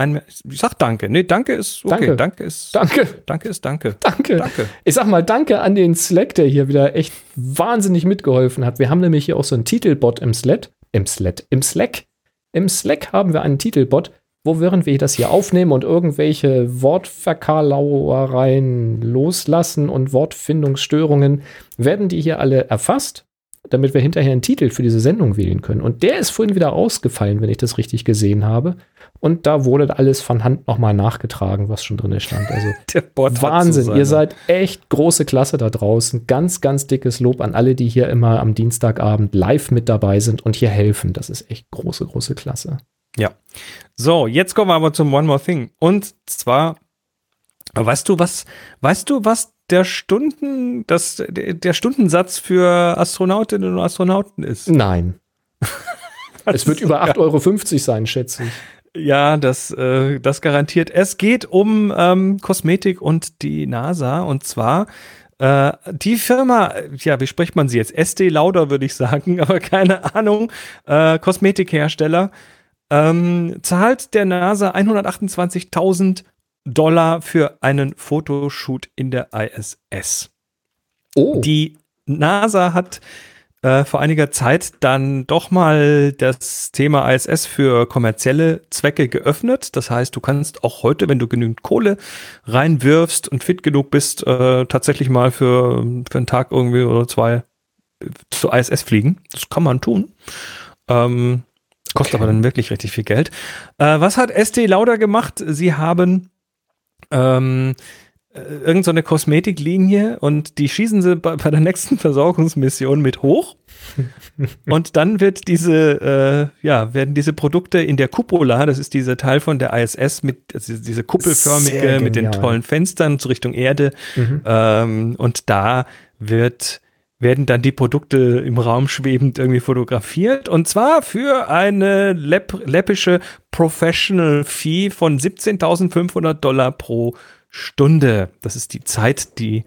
Ein, ich sag Danke. Nee, Danke ist okay. Danke. Danke ist Danke. Danke ist Danke. Danke. Danke. Ich sag mal Danke an den Slack, der hier wieder echt wahnsinnig mitgeholfen hat. Wir haben nämlich hier auch so einen Titelbot im Slack. Im Slack. Im Slack. Im Slack haben wir einen Titelbot, wo während wir das hier aufnehmen und irgendwelche Wortverkarlauereien loslassen und Wortfindungsstörungen, werden die hier alle erfasst damit wir hinterher einen Titel für diese Sendung wählen können. Und der ist vorhin wieder ausgefallen, wenn ich das richtig gesehen habe. Und da wurde alles von Hand nochmal nachgetragen, was schon drin stand. Also Wahnsinn, so ihr seid echt große Klasse da draußen. Ganz, ganz dickes Lob an alle, die hier immer am Dienstagabend live mit dabei sind und hier helfen. Das ist echt große, große Klasse. Ja. So, jetzt kommen wir aber zum One More Thing. Und zwar, weißt du, was, weißt du, was der Stunden, das, der Stundensatz für Astronautinnen und Astronauten ist? Nein. es wird über 8,50 Euro sein, schätze ich. Ja, das, äh, das garantiert. Es geht um ähm, Kosmetik und die NASA. Und zwar äh, die Firma, ja, wie spricht man sie jetzt? SD Lauder, würde ich sagen, aber keine Ahnung. Äh, Kosmetikhersteller ähm, zahlt der NASA 128.000 Dollar für einen Fotoshoot in der ISS. Oh. Die NASA hat äh, vor einiger Zeit dann doch mal das Thema ISS für kommerzielle Zwecke geöffnet. Das heißt, du kannst auch heute, wenn du genügend Kohle reinwirfst und fit genug bist, äh, tatsächlich mal für, für einen Tag irgendwie oder zwei zur ISS fliegen. Das kann man tun. Ähm, kostet okay. aber dann wirklich richtig viel Geld. Äh, was hat ST Lauder gemacht? Sie haben ähm, äh, irgend so eine Kosmetiklinie und die schießen sie bei, bei der nächsten Versorgungsmission mit hoch. und dann wird diese, äh, ja, werden diese Produkte in der Cupola, das ist dieser Teil von der ISS mit, also diese kuppelförmige, mit den tollen Fenstern zur Richtung Erde. Mhm. Ähm, und da wird werden dann die Produkte im Raum schwebend irgendwie fotografiert und zwar für eine läpp läppische Professional Fee von 17.500 Dollar pro Stunde. Das ist die Zeit, die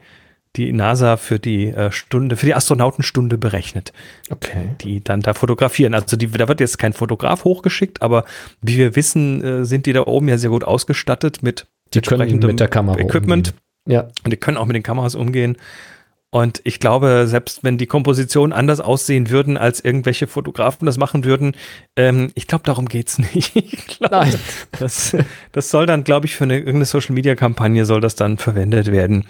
die NASA für die äh, Stunde, für die Astronautenstunde berechnet. Okay. Die dann da fotografieren. Also die, da wird jetzt kein Fotograf hochgeschickt, aber wie wir wissen, äh, sind die da oben ja sehr gut ausgestattet mit die können mit der Kamera Equipment. Umgehen. Ja. Und die können auch mit den Kameras umgehen. Und ich glaube, selbst wenn die Kompositionen anders aussehen würden, als irgendwelche Fotografen das machen würden, ähm, ich glaube, darum geht's nicht. glaub, Nein. Das, das soll dann, glaube ich, für eine irgendeine Social Media Kampagne soll das dann verwendet werden.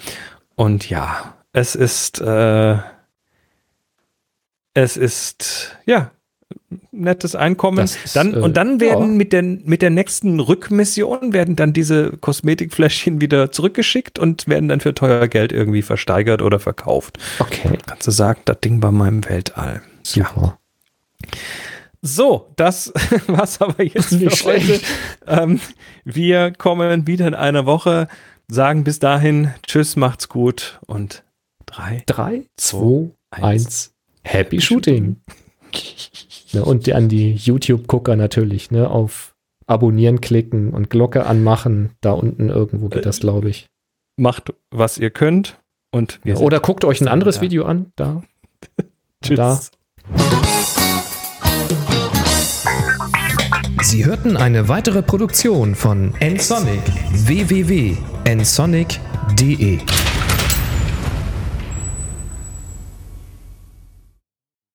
Und ja, es ist, äh, es ist, ja, nettes Einkommen. Ist, dann, äh, und dann werden ja. mit, der, mit der nächsten Rückmission werden dann diese Kosmetikfläschchen wieder zurückgeschickt und werden dann für teuer Geld irgendwie versteigert oder verkauft. Okay. Kannst du sagen, das Ding bei meinem Weltall. Super. Ja. So, das war's aber jetzt Nicht für heute. Ähm, wir kommen wieder in einer Woche, sagen bis dahin Tschüss, macht's gut und drei, drei, zwei, eins, Happy Shooting. Ne, und an die YouTube-Gucker natürlich, ne, auf Abonnieren klicken und Glocke anmachen. Da unten irgendwo geht das, glaube ich. Macht, was ihr könnt. Und ja, oder guckt euch ein anderes da. Video an. Da. Tschüss. Da. Sie hörten eine weitere Produktion von nsonic www.nsonic.de